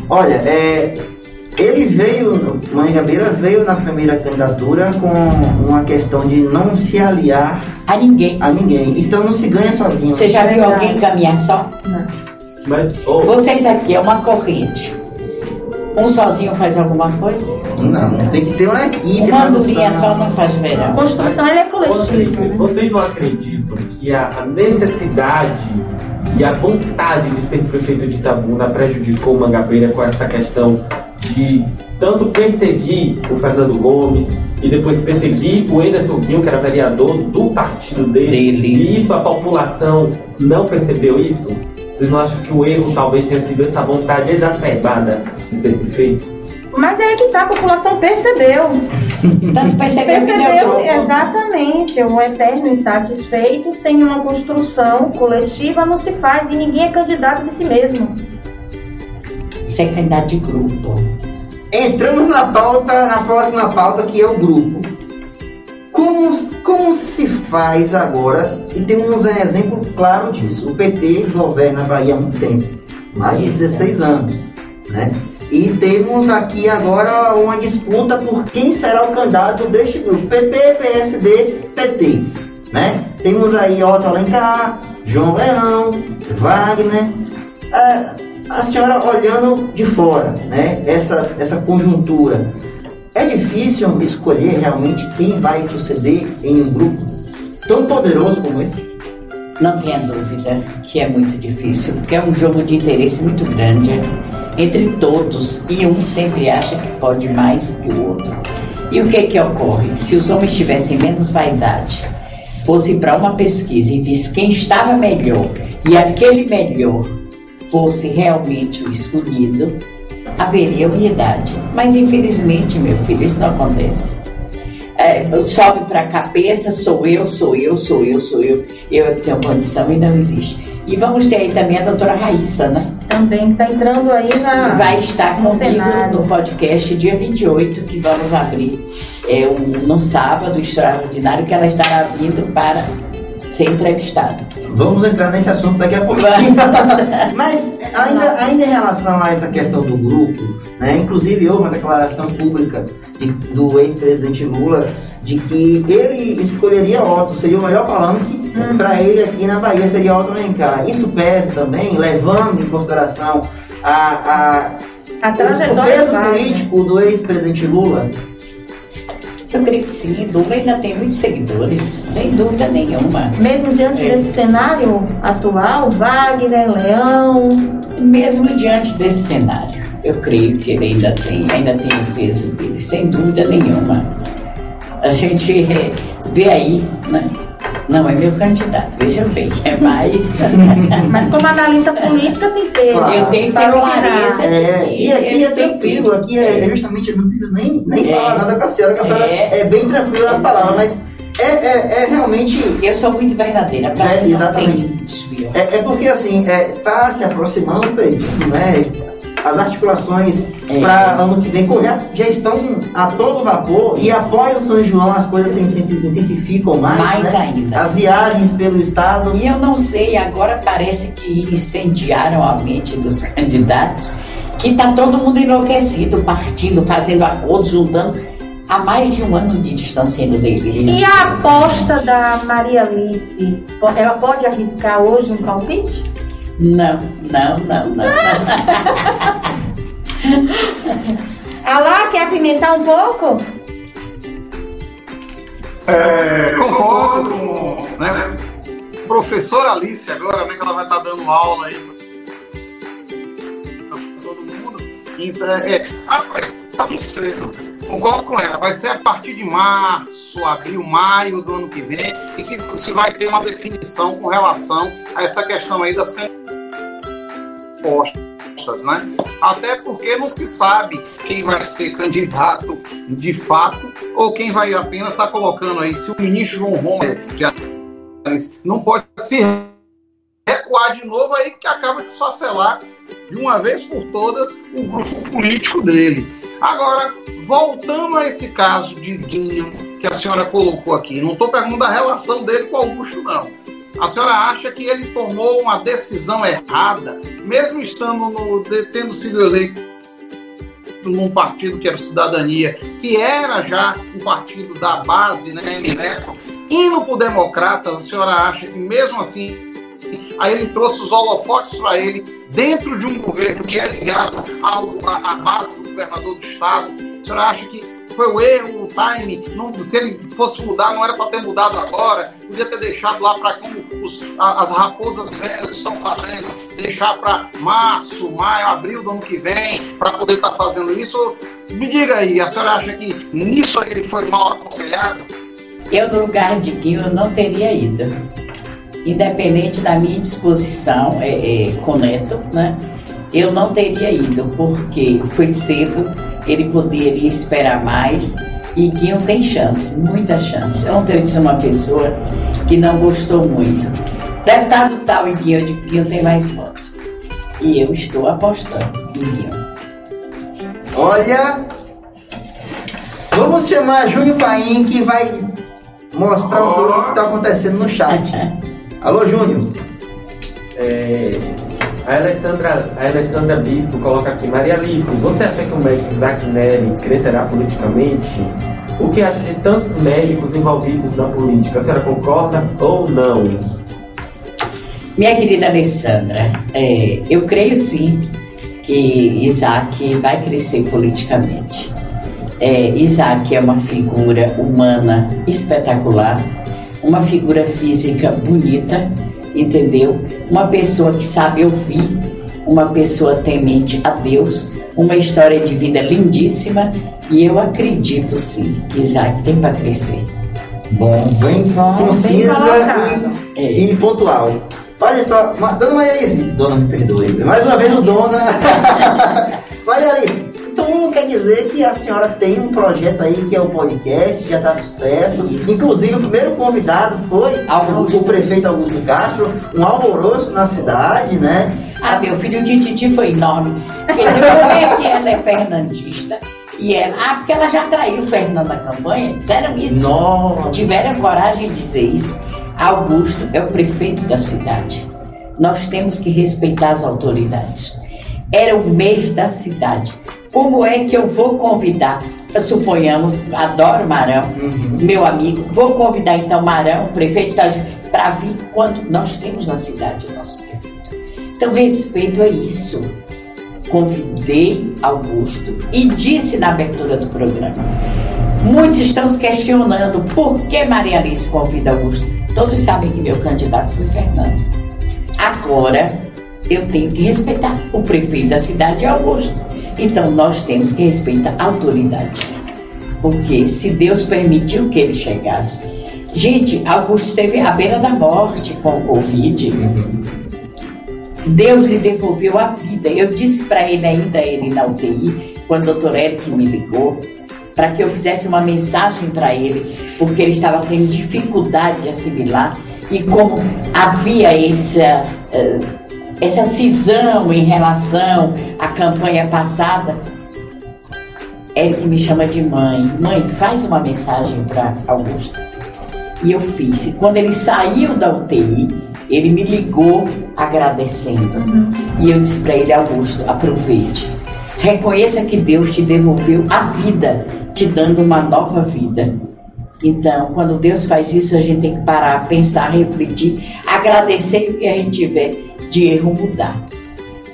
Olha, é, ele veio, Mangabeira veio na primeira candidatura com uma questão de não se aliar a ninguém. A ninguém. Então não se ganha sozinho. Você já viu alguém caminhar só? Não. Mas, oh. Vocês aqui é uma corrente. Um sozinho faz alguma coisa? Não, tem que ter uma equipe. Uma andorinha só não faz verão. A construção é coletiva. Né? Vocês não acreditam que a necessidade e a vontade de ser prefeito de Itabuna prejudicou o Mangabeira com essa questão de tanto perseguir o Fernando Gomes e depois perseguir o Anderson Guinho, que era vereador do partido dele, dele. e isso a população não percebeu isso? Vocês não acham que o erro talvez tenha sido essa vontade exacerbada de ser prefeito? Mas é que tá, a população percebeu. Tanto percebeu, percebeu que exatamente. Um eterno insatisfeito, sem uma construção coletiva, não se faz e ninguém é candidato de si mesmo. Candidato de grupo. Entramos na pauta, na próxima pauta, que é o grupo. Como, como se faz agora, e temos um exemplo claro disso. O PT governa a Bahia há muito tempo, mais de 16 anos. Né? E temos aqui agora uma disputa por quem será o candidato deste grupo: PP, PSD, PT. Né? Temos aí Otto Alencar, João Leão, Wagner. É, a senhora olhando de fora, né? Essa, essa conjuntura. É difícil escolher realmente quem vai suceder em um grupo tão poderoso como esse? Não tenha dúvida que é muito difícil, porque é um jogo de interesse muito grande entre todos e um sempre acha que pode mais que o outro. E o que que ocorre? Se os homens tivessem menos vaidade, fossem para uma pesquisa e visse quem estava melhor e aquele melhor fosse realmente o escolhido, haveria unidade. Mas infelizmente, meu filho, isso não acontece. É, sobe para a cabeça, sou eu, sou eu, sou eu, sou eu, eu é que tenho condição e não existe. E vamos ter aí também a doutora Raíssa, né? Também está entrando aí na. Vai estar no comigo cenário. no podcast dia 28, que vamos abrir é, um, no sábado extraordinário, que ela estará vindo para ser entrevistada. Vamos entrar nesse assunto daqui a pouquinho. Mas ainda, ainda em relação a essa questão do grupo, né, inclusive houve uma declaração pública de, do ex-presidente Lula de que ele escolheria Otto, seria o melhor palanque uhum. para ele aqui na Bahia, seria Otto Alencar. Isso pesa também, levando em consideração a, a, a o, o peso político do ex-presidente Lula. Eu creio que sim, Lula ainda tem muitos seguidores, sem dúvida nenhuma. Mesmo diante é. desse cenário atual, Wagner, Leão. Mesmo diante desse cenário, eu creio que ele ainda tem, ainda tem o peso dele, sem dúvida nenhuma. A gente vê aí, né? Não é meu candidato, veja bem, é mais. Mas como analista política tem peso. Claro. Eu tenho que ter clareza. É, e aqui é tranquilo, aqui é, é justamente, eu não preciso nem, nem é. falar nada com a senhora, que a senhora é, é bem tranquila nas palavras, mas é, é, é, realmente. Eu sou muito verdadeira, pra é, Exatamente. É, é porque assim, é, tá se aproximando o período, né? As articulações é. para ano que vem correr já estão a todo vapor e após o São João as coisas se intensificam mais. Mais né? ainda. As viagens pelo estado. E eu não sei, agora parece que incendiaram a mente dos candidatos, que está todo mundo enlouquecido, partindo, fazendo acordos, juntando há mais de um ano de distanciamento deles. E a aposta da Maria Alice, ela pode arriscar hoje um palpite? Não, não, não, não. Alá, quer apimentar um pouco? É, concordo com né, professora Alice agora, né, que ela vai estar tá dando aula aí para todo mundo. Então, é, ah, mas tá muito cedo. Concordo com ela, vai ser a partir de março, abril, maio do ano que vem, e que se vai ter uma definição com relação a essa questão aí das postas, né? Até porque não se sabe quem vai ser candidato de fato ou quem vai apenas estar tá colocando aí. Se o ministro João Roma não pode se recuar de novo aí que acaba de esfacelar de uma vez por todas o grupo político dele. Agora, voltando a esse caso de Dinho que a senhora colocou aqui, não estou perguntando a relação dele com Augusto, não. A senhora acha que ele tomou uma decisão errada, mesmo estando no, tendo sido eleito num partido que era o Cidadania, que era já um partido da base, né, né? Indo para o Democratas, a senhora acha que mesmo assim aí ele trouxe os holofotes para ele dentro de um governo que é ligado à, base governador do estado. A senhora acha que foi o erro, o time. Não, se ele fosse mudar, não era para ter mudado agora. Podia ter deixado lá para como os, as raposas velhas estão fazendo, deixar para março, maio, abril do ano que vem, para poder estar tá fazendo isso. Me diga aí, a senhora acha que nisso ele foi mal aconselhado? Eu, no lugar de Guilherme, não teria ido. Independente da minha disposição é, é, com Neto, né? Eu não teria ido, porque foi cedo, ele poderia esperar mais e Guinho tem chance, muita chance. Ontem eu disse uma pessoa que não gostou muito. Deputado tal e Guinho, de Guinho tem mais votos. E eu estou apostando em Guinho. Olha, vamos chamar Júnior Paim que vai mostrar um pouco o que está acontecendo no chat. Alô, Júnior. É, a Alessandra, a Alessandra Bispo coloca aqui, Maria Alice, você acha que o médico Isaac Neri crescerá politicamente? O que acha de tantos médicos envolvidos na política? A senhora concorda ou não? Minha querida Alessandra, é, eu creio sim que Isaac vai crescer politicamente. É, Isaac é uma figura humana espetacular, uma figura física bonita entendeu? Uma pessoa que sabe ouvir, uma pessoa temente a Deus, uma história de vida lindíssima e eu acredito sim Isaac tem para crescer. Bom, bem concisa e, é. e pontual. Olha só, Dona Maria Dona me perdoe, mais uma vez o Dona. Maria Alice, quer dizer que a senhora tem um projeto aí que é o podcast, já está sucesso. Isso. Inclusive, o primeiro convidado foi Augusto. o prefeito Augusto Castro, um alvoroço na cidade, né? Ah, meu filho de Titi foi enorme. Porque como que ela é fernandista. E ela, ah, porque ela já traiu o Fernando na campanha, disseram isso. Nossa. Tiveram coragem de dizer isso. Augusto é o prefeito da cidade. Nós temos que respeitar as autoridades. Era o mês da cidade. Como é que eu vou convidar? Suponhamos, adoro Marão, uhum. meu amigo. Vou convidar então Marão, prefeito da para vir quando nós temos na cidade o nosso prefeito. Então, respeito a isso. Convidei Augusto e disse na abertura do programa. Muitos estão se questionando por que Maria Alice convida Augusto. Todos sabem que meu candidato foi Fernando. Agora, eu tenho que respeitar. O prefeito da cidade é Augusto. Então nós temos que respeitar a autoridade. Porque se Deus permitiu que ele chegasse. Gente, Augusto esteve à beira da morte com o Covid. Deus lhe devolveu a vida. Eu disse para ele ainda, ele na UTI, quando o doutor Eric me ligou, para que eu fizesse uma mensagem para ele, porque ele estava tendo dificuldade de assimilar. E como havia essa. Uh, essa cisão em relação à campanha passada, Eric me chama de mãe. Mãe, faz uma mensagem para Augusto. E eu fiz. E quando ele saiu da UTI, ele me ligou agradecendo. Uhum. E eu disse para ele, Augusto, aproveite. Reconheça que Deus te devolveu a vida, te dando uma nova vida. Então, quando Deus faz isso, a gente tem que parar, pensar, refletir, agradecer o que a gente tiver de erro mudar.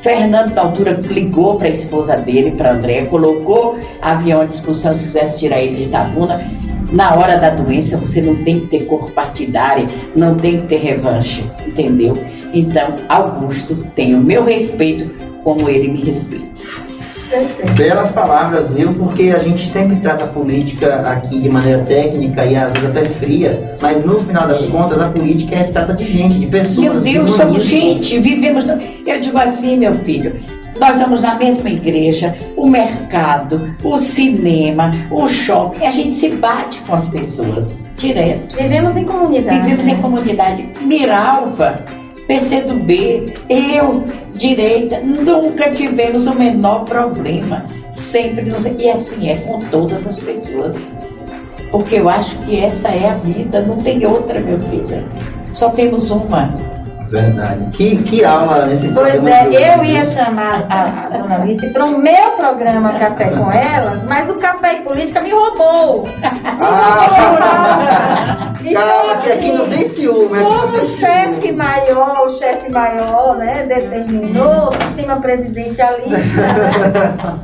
Fernando, na altura, ligou para a esposa dele, para André, colocou avião à discussão se quisesse tirar ele de Itabuna. Na hora da doença, você não tem que ter cor partidária, não tem que ter revanche, entendeu? Então, Augusto tem o meu respeito como ele me respeita. Belas palavras, viu? Porque a gente sempre trata a política aqui de maneira técnica e às vezes até fria, mas no final das contas a política é trata de gente, de pessoas. Meu Deus, somos gente, vivemos. Eu digo assim, meu filho, nós vamos na mesma igreja, o mercado, o cinema, o shopping, a gente se bate com as pessoas direto. Vivemos em comunidade. Vivemos né? em comunidade. Miralva PCdoB, eu, direita, nunca tivemos o menor problema. Sempre nos... E assim é com todas as pessoas. Porque eu acho que essa é a vida, não tem outra, meu filho. Só temos uma. Verdade. Que, que aula nesse Pois é, eu ia chamar a, a dona Alice para o meu programa Café com Elas, mas o Café e Política me roubou. Ah, Calma, que aqui não tem ciúme. Como o chefe maior, o chefe maior, né, determinou o sistema presidencialista.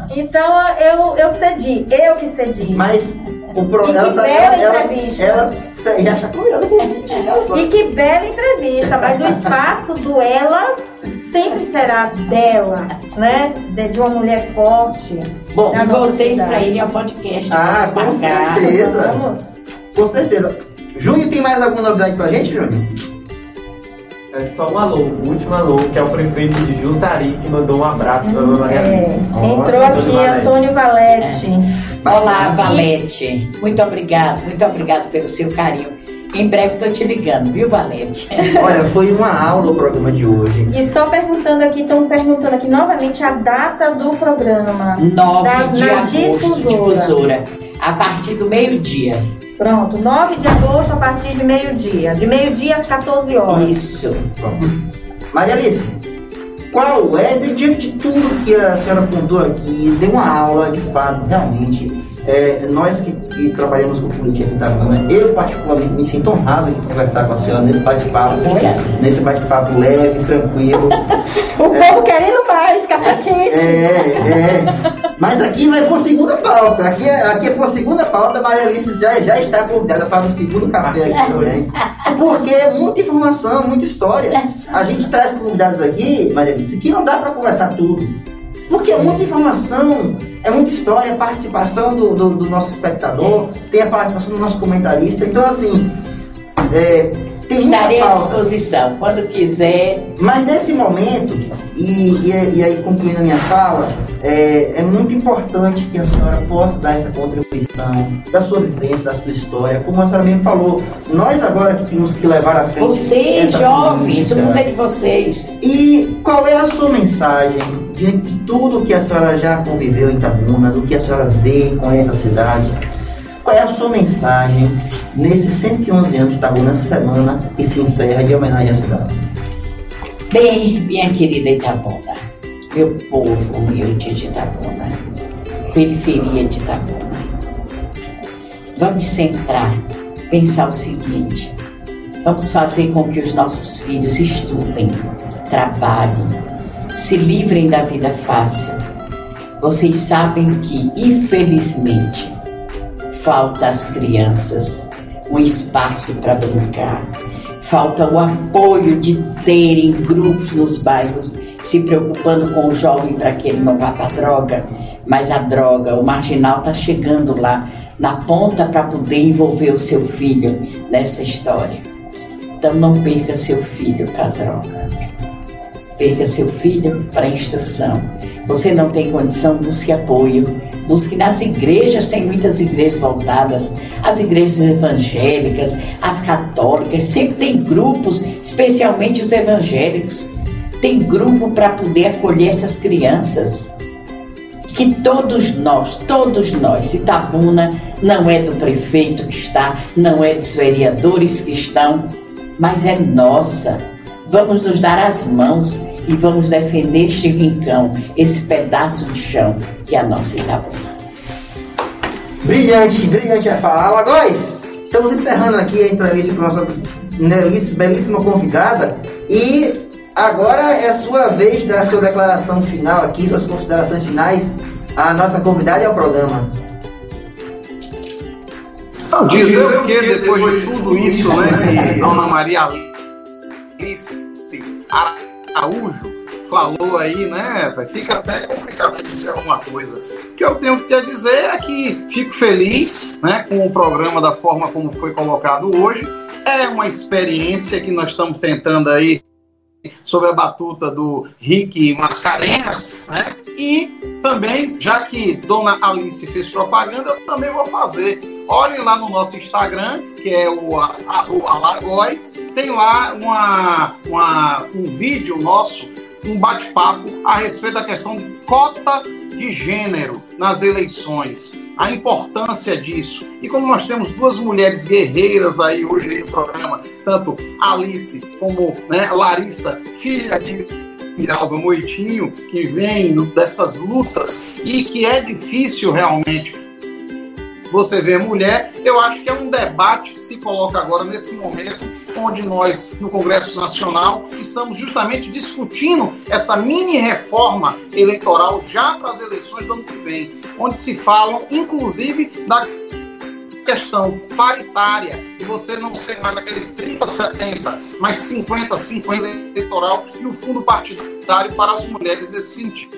então eu, eu cedi, eu que cedi. Mas o programa tá, bela ela, entrevista. Ela, ela já chacoalhou ela. E que bela entrevista, mas o espaço do elas sempre será dela, né? De uma mulher forte. Bom, e vocês para irem ao podcast. Ah, com certeza. Vamos. Com certeza. Júnior, tem mais alguma novidade pra gente, Júnior? É só um alô, o último alô, que é o prefeito de Jussari, que mandou um abraço para a dona Maria é, Entrou aqui Antônio Valete. É. Olá, Valete. Muito obrigado, muito obrigado pelo seu carinho. Em breve estou te ligando, viu, Valete? Olha, foi uma aula o programa de hoje. E só perguntando aqui, estão perguntando aqui novamente a data do programa. 9 da, de agosto, difusora. difusora. A partir do meio-dia. Pronto, 9 de agosto a partir de meio-dia. De meio-dia às 14 horas. Isso. Pronto. Maria Alice, qual é, diante de tudo que a senhora contou aqui, deu uma aula de fato, realmente, é, nós que, que, trabalhamos com política aqui Itabuna, eu particularmente me sinto honrado de conversar com a senhora nesse bate-papo, nesse bate-papo leve, tranquilo. o é, povo querendo mais, café quente. É, é. Mas aqui vai a segunda pauta. Aqui, é, aqui é a segunda pauta, Maria Alice já, já está convidada para um segundo café aqui também. Porque é muita informação, muita história. A gente traz convidados aqui, Maria Alice, que não dá para conversar tudo. Porque é muita informação, é muita história, a participação do, do, do nosso espectador, tem a participação do nosso comentarista. Então, assim, é, tem Estarei à disposição, quando quiser. Mas nesse momento, e, e, e aí concluindo a minha fala, é, é, muito importante que a senhora possa dar essa contribuição da sua vivência, da sua história. Como a senhora mesmo falou, nós agora que temos que levar à frente. Vocês, jovens, o mundo é de vocês. E qual é a sua mensagem diante de tudo que a senhora já conviveu em Tabuna, do que a senhora vê com essa cidade? Qual é a sua mensagem nesses 111 anos de Itabuna, semana que se encerra de homenagem à cidade? Bem, minha querida Itabuna, meu povo humilde de Itabuna, periferia de Itabuna, vamos centrar, pensar o seguinte: vamos fazer com que os nossos filhos estudem, trabalhem, se livrem da vida fácil. Vocês sabem que, infelizmente, falta às crianças um espaço para brincar, falta o apoio de terem grupos nos bairros se preocupando com o jovem para que ele não vá para a droga, mas a droga, o marginal está chegando lá na ponta para poder envolver o seu filho nessa história. Então não perca seu filho para a droga. Perca seu filho para a instrução. Você não tem condição, busque apoio. Busque nas igrejas, tem muitas igrejas voltadas, as igrejas evangélicas, as católicas, sempre tem grupos, especialmente os evangélicos, tem grupo para poder acolher essas crianças. Que todos nós, todos nós, Itabuna não é do prefeito que está, não é dos vereadores que estão, mas é nossa. Vamos nos dar as mãos e vamos defender este rincão, esse pedaço de chão que é a nossa Itabuna. Brilhante, brilhante a fala. Alagoas, estamos encerrando aqui a entrevista com a nossa belíssima convidada e agora é a sua vez da sua declaração final aqui, suas considerações finais. A nossa convidada é o programa. Não, dizer o que depois de tudo isso, né, que Dona Maria Alice Araújo falou aí, né? Fica até complicado dizer alguma coisa. O que eu tenho que te dizer é que fico feliz né, com o programa da forma como foi colocado hoje. É uma experiência que nós estamos tentando aí sob a batuta do Rick Mascarenhas, né? E também, já que Dona Alice fez propaganda, eu também vou fazer. Olhem lá no nosso Instagram, que é o, a, o Alagoas, tem lá uma, uma, um vídeo nosso, um bate-papo a respeito da questão de cota de gênero nas eleições, a importância disso. E como nós temos duas mulheres guerreiras aí hoje no programa, tanto Alice como né, Larissa, filha de Miralva Moitinho, que vem dessas lutas e que é difícil realmente você ver mulher, eu acho que é um debate que se coloca agora nesse momento, onde nós, no Congresso Nacional, estamos justamente discutindo essa mini reforma eleitoral já para as eleições do ano que vem, onde se falam, inclusive, da questão paritária, de você não ser mais aquele 30-70, mas 50-50 eleitoral e o fundo partidário para as mulheres nesse sentido.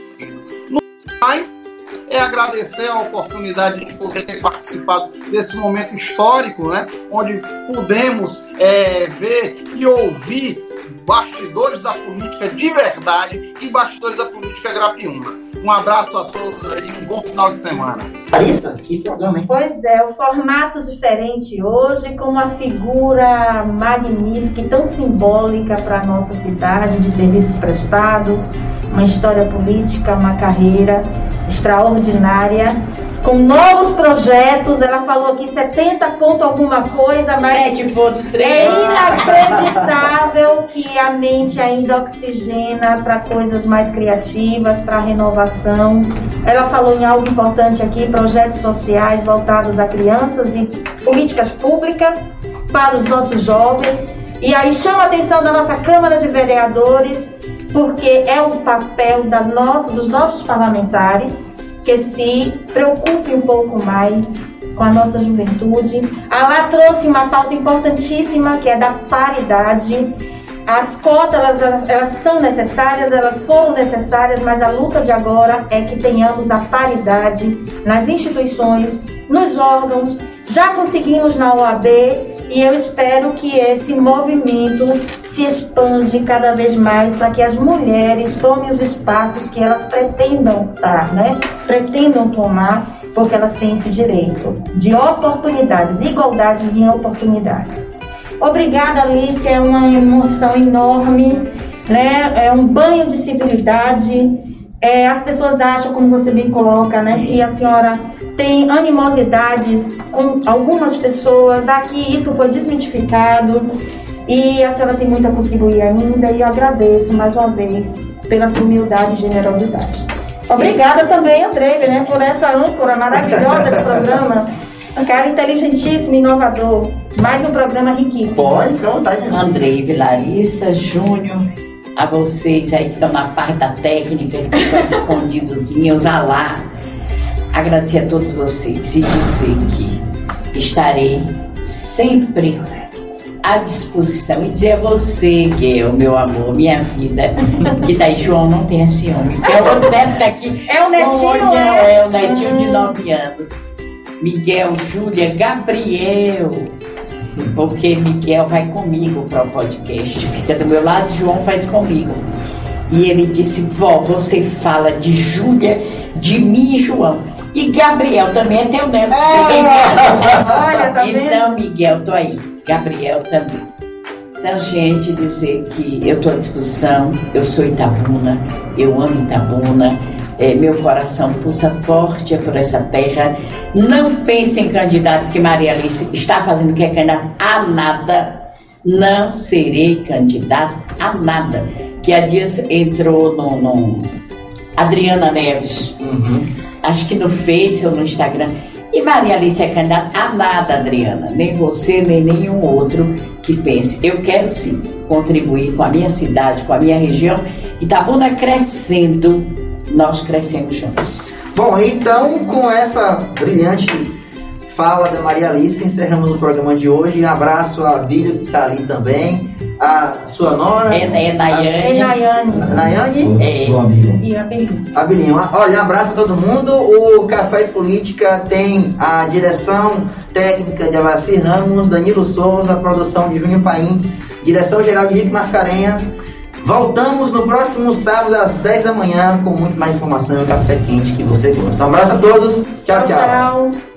No mais, é agradecer a oportunidade de poder ter participado desse momento histórico, né, onde pudemos é, ver e ouvir bastidores da política de verdade e bastidores da política grapiúna. Um abraço a todos aí, um bom final de semana. Larissa, que programa, hein? Pois é, o formato diferente hoje, com uma figura magnífica e tão simbólica para a nossa cidade, de serviços prestados, uma história política, uma carreira extraordinária, com novos projetos. Ela falou aqui 70 ponto alguma coisa, mas 7.3. é inacreditável que a mente ainda oxigena para coisas mais criativas, para renovação. Ela falou em algo importante aqui, projetos sociais voltados a crianças e políticas públicas para os nossos jovens. E aí chama a atenção da nossa Câmara de Vereadores porque é o papel da nossa, dos nossos parlamentares que se preocupe um pouco mais com a nossa juventude. A lá trouxe uma pauta importantíssima que é da paridade. As cotas elas, elas, são necessárias, elas foram necessárias, mas a luta de agora é que tenhamos a paridade nas instituições, nos órgãos. Já conseguimos na OAB E eu espero que esse movimento se expande cada vez mais para que as mulheres tomem os espaços que elas pretendam estar, né? Pretendam tomar, porque elas têm esse direito de oportunidades, igualdade de oportunidades. Obrigada, Alice, é uma emoção enorme, né? É um banho de civilidade. É, as pessoas acham, como você bem coloca, né, que a senhora tem animosidades com algumas pessoas. Aqui isso foi desmitificado e a senhora tem muito a contribuir ainda e agradeço mais uma vez pela sua humildade e generosidade. Obrigada também, Andrei, né, por essa âncora maravilhosa do programa. Um cara inteligentíssimo, inovador. Mais um programa riquíssimo. Pode, fica à vontade. Andrei, Larissa, Júnior, a vocês aí que estão na parte da técnica, que ficam escondidozinhos, alá. Agradecer a todos vocês e dizer que estarei sempre à disposição e dizer a você, que é o meu amor, minha vida, que daí João não tem ciúme. É o neto aqui. É o netinho, é, é o netinho de nove anos. Miguel, Júlia, Gabriel. Porque Miguel vai comigo para o podcast. Fica do meu lado, João faz comigo. E ele disse: Vó, você fala de Júlia, de mim e João. E Gabriel também é teu neto. É. Olha, tá então, Miguel, tô aí. Gabriel também. Então, gente, dizer que eu estou à disposição, eu sou Itabuna, eu amo Itabuna, é, meu coração pulsa forte por essa terra. Não pense em candidatos que Maria Alice está fazendo que é candidata a nada. Não serei candidato a nada. Que a Dias entrou no, no Adriana Neves, uhum. acho que no Face ou no Instagram. E Maria Alice é candidata a nada, Adriana. Nem você, nem nenhum outro que pense. Eu quero sim contribuir com a minha cidade, com a minha região. Itabuna crescendo, nós crescemos juntos. Bom, então com essa brilhante fala da Maria Alice, encerramos o programa de hoje. Um abraço a Bíblia que está ali também a sua nora. É, é Nayane. É Nayane. Nayane? É. E a Belinha. A. Olha, um abraço a todo mundo. O Café e Política tem a direção técnica de Avaci Ramos, Danilo Souza, produção de Júnior Paim, direção geral de Rico Mascarenhas. Voltamos no próximo sábado às 10 da manhã com muito mais informação e café quente que você gosta. Um abraço a todos. tchau. tchau. tchau.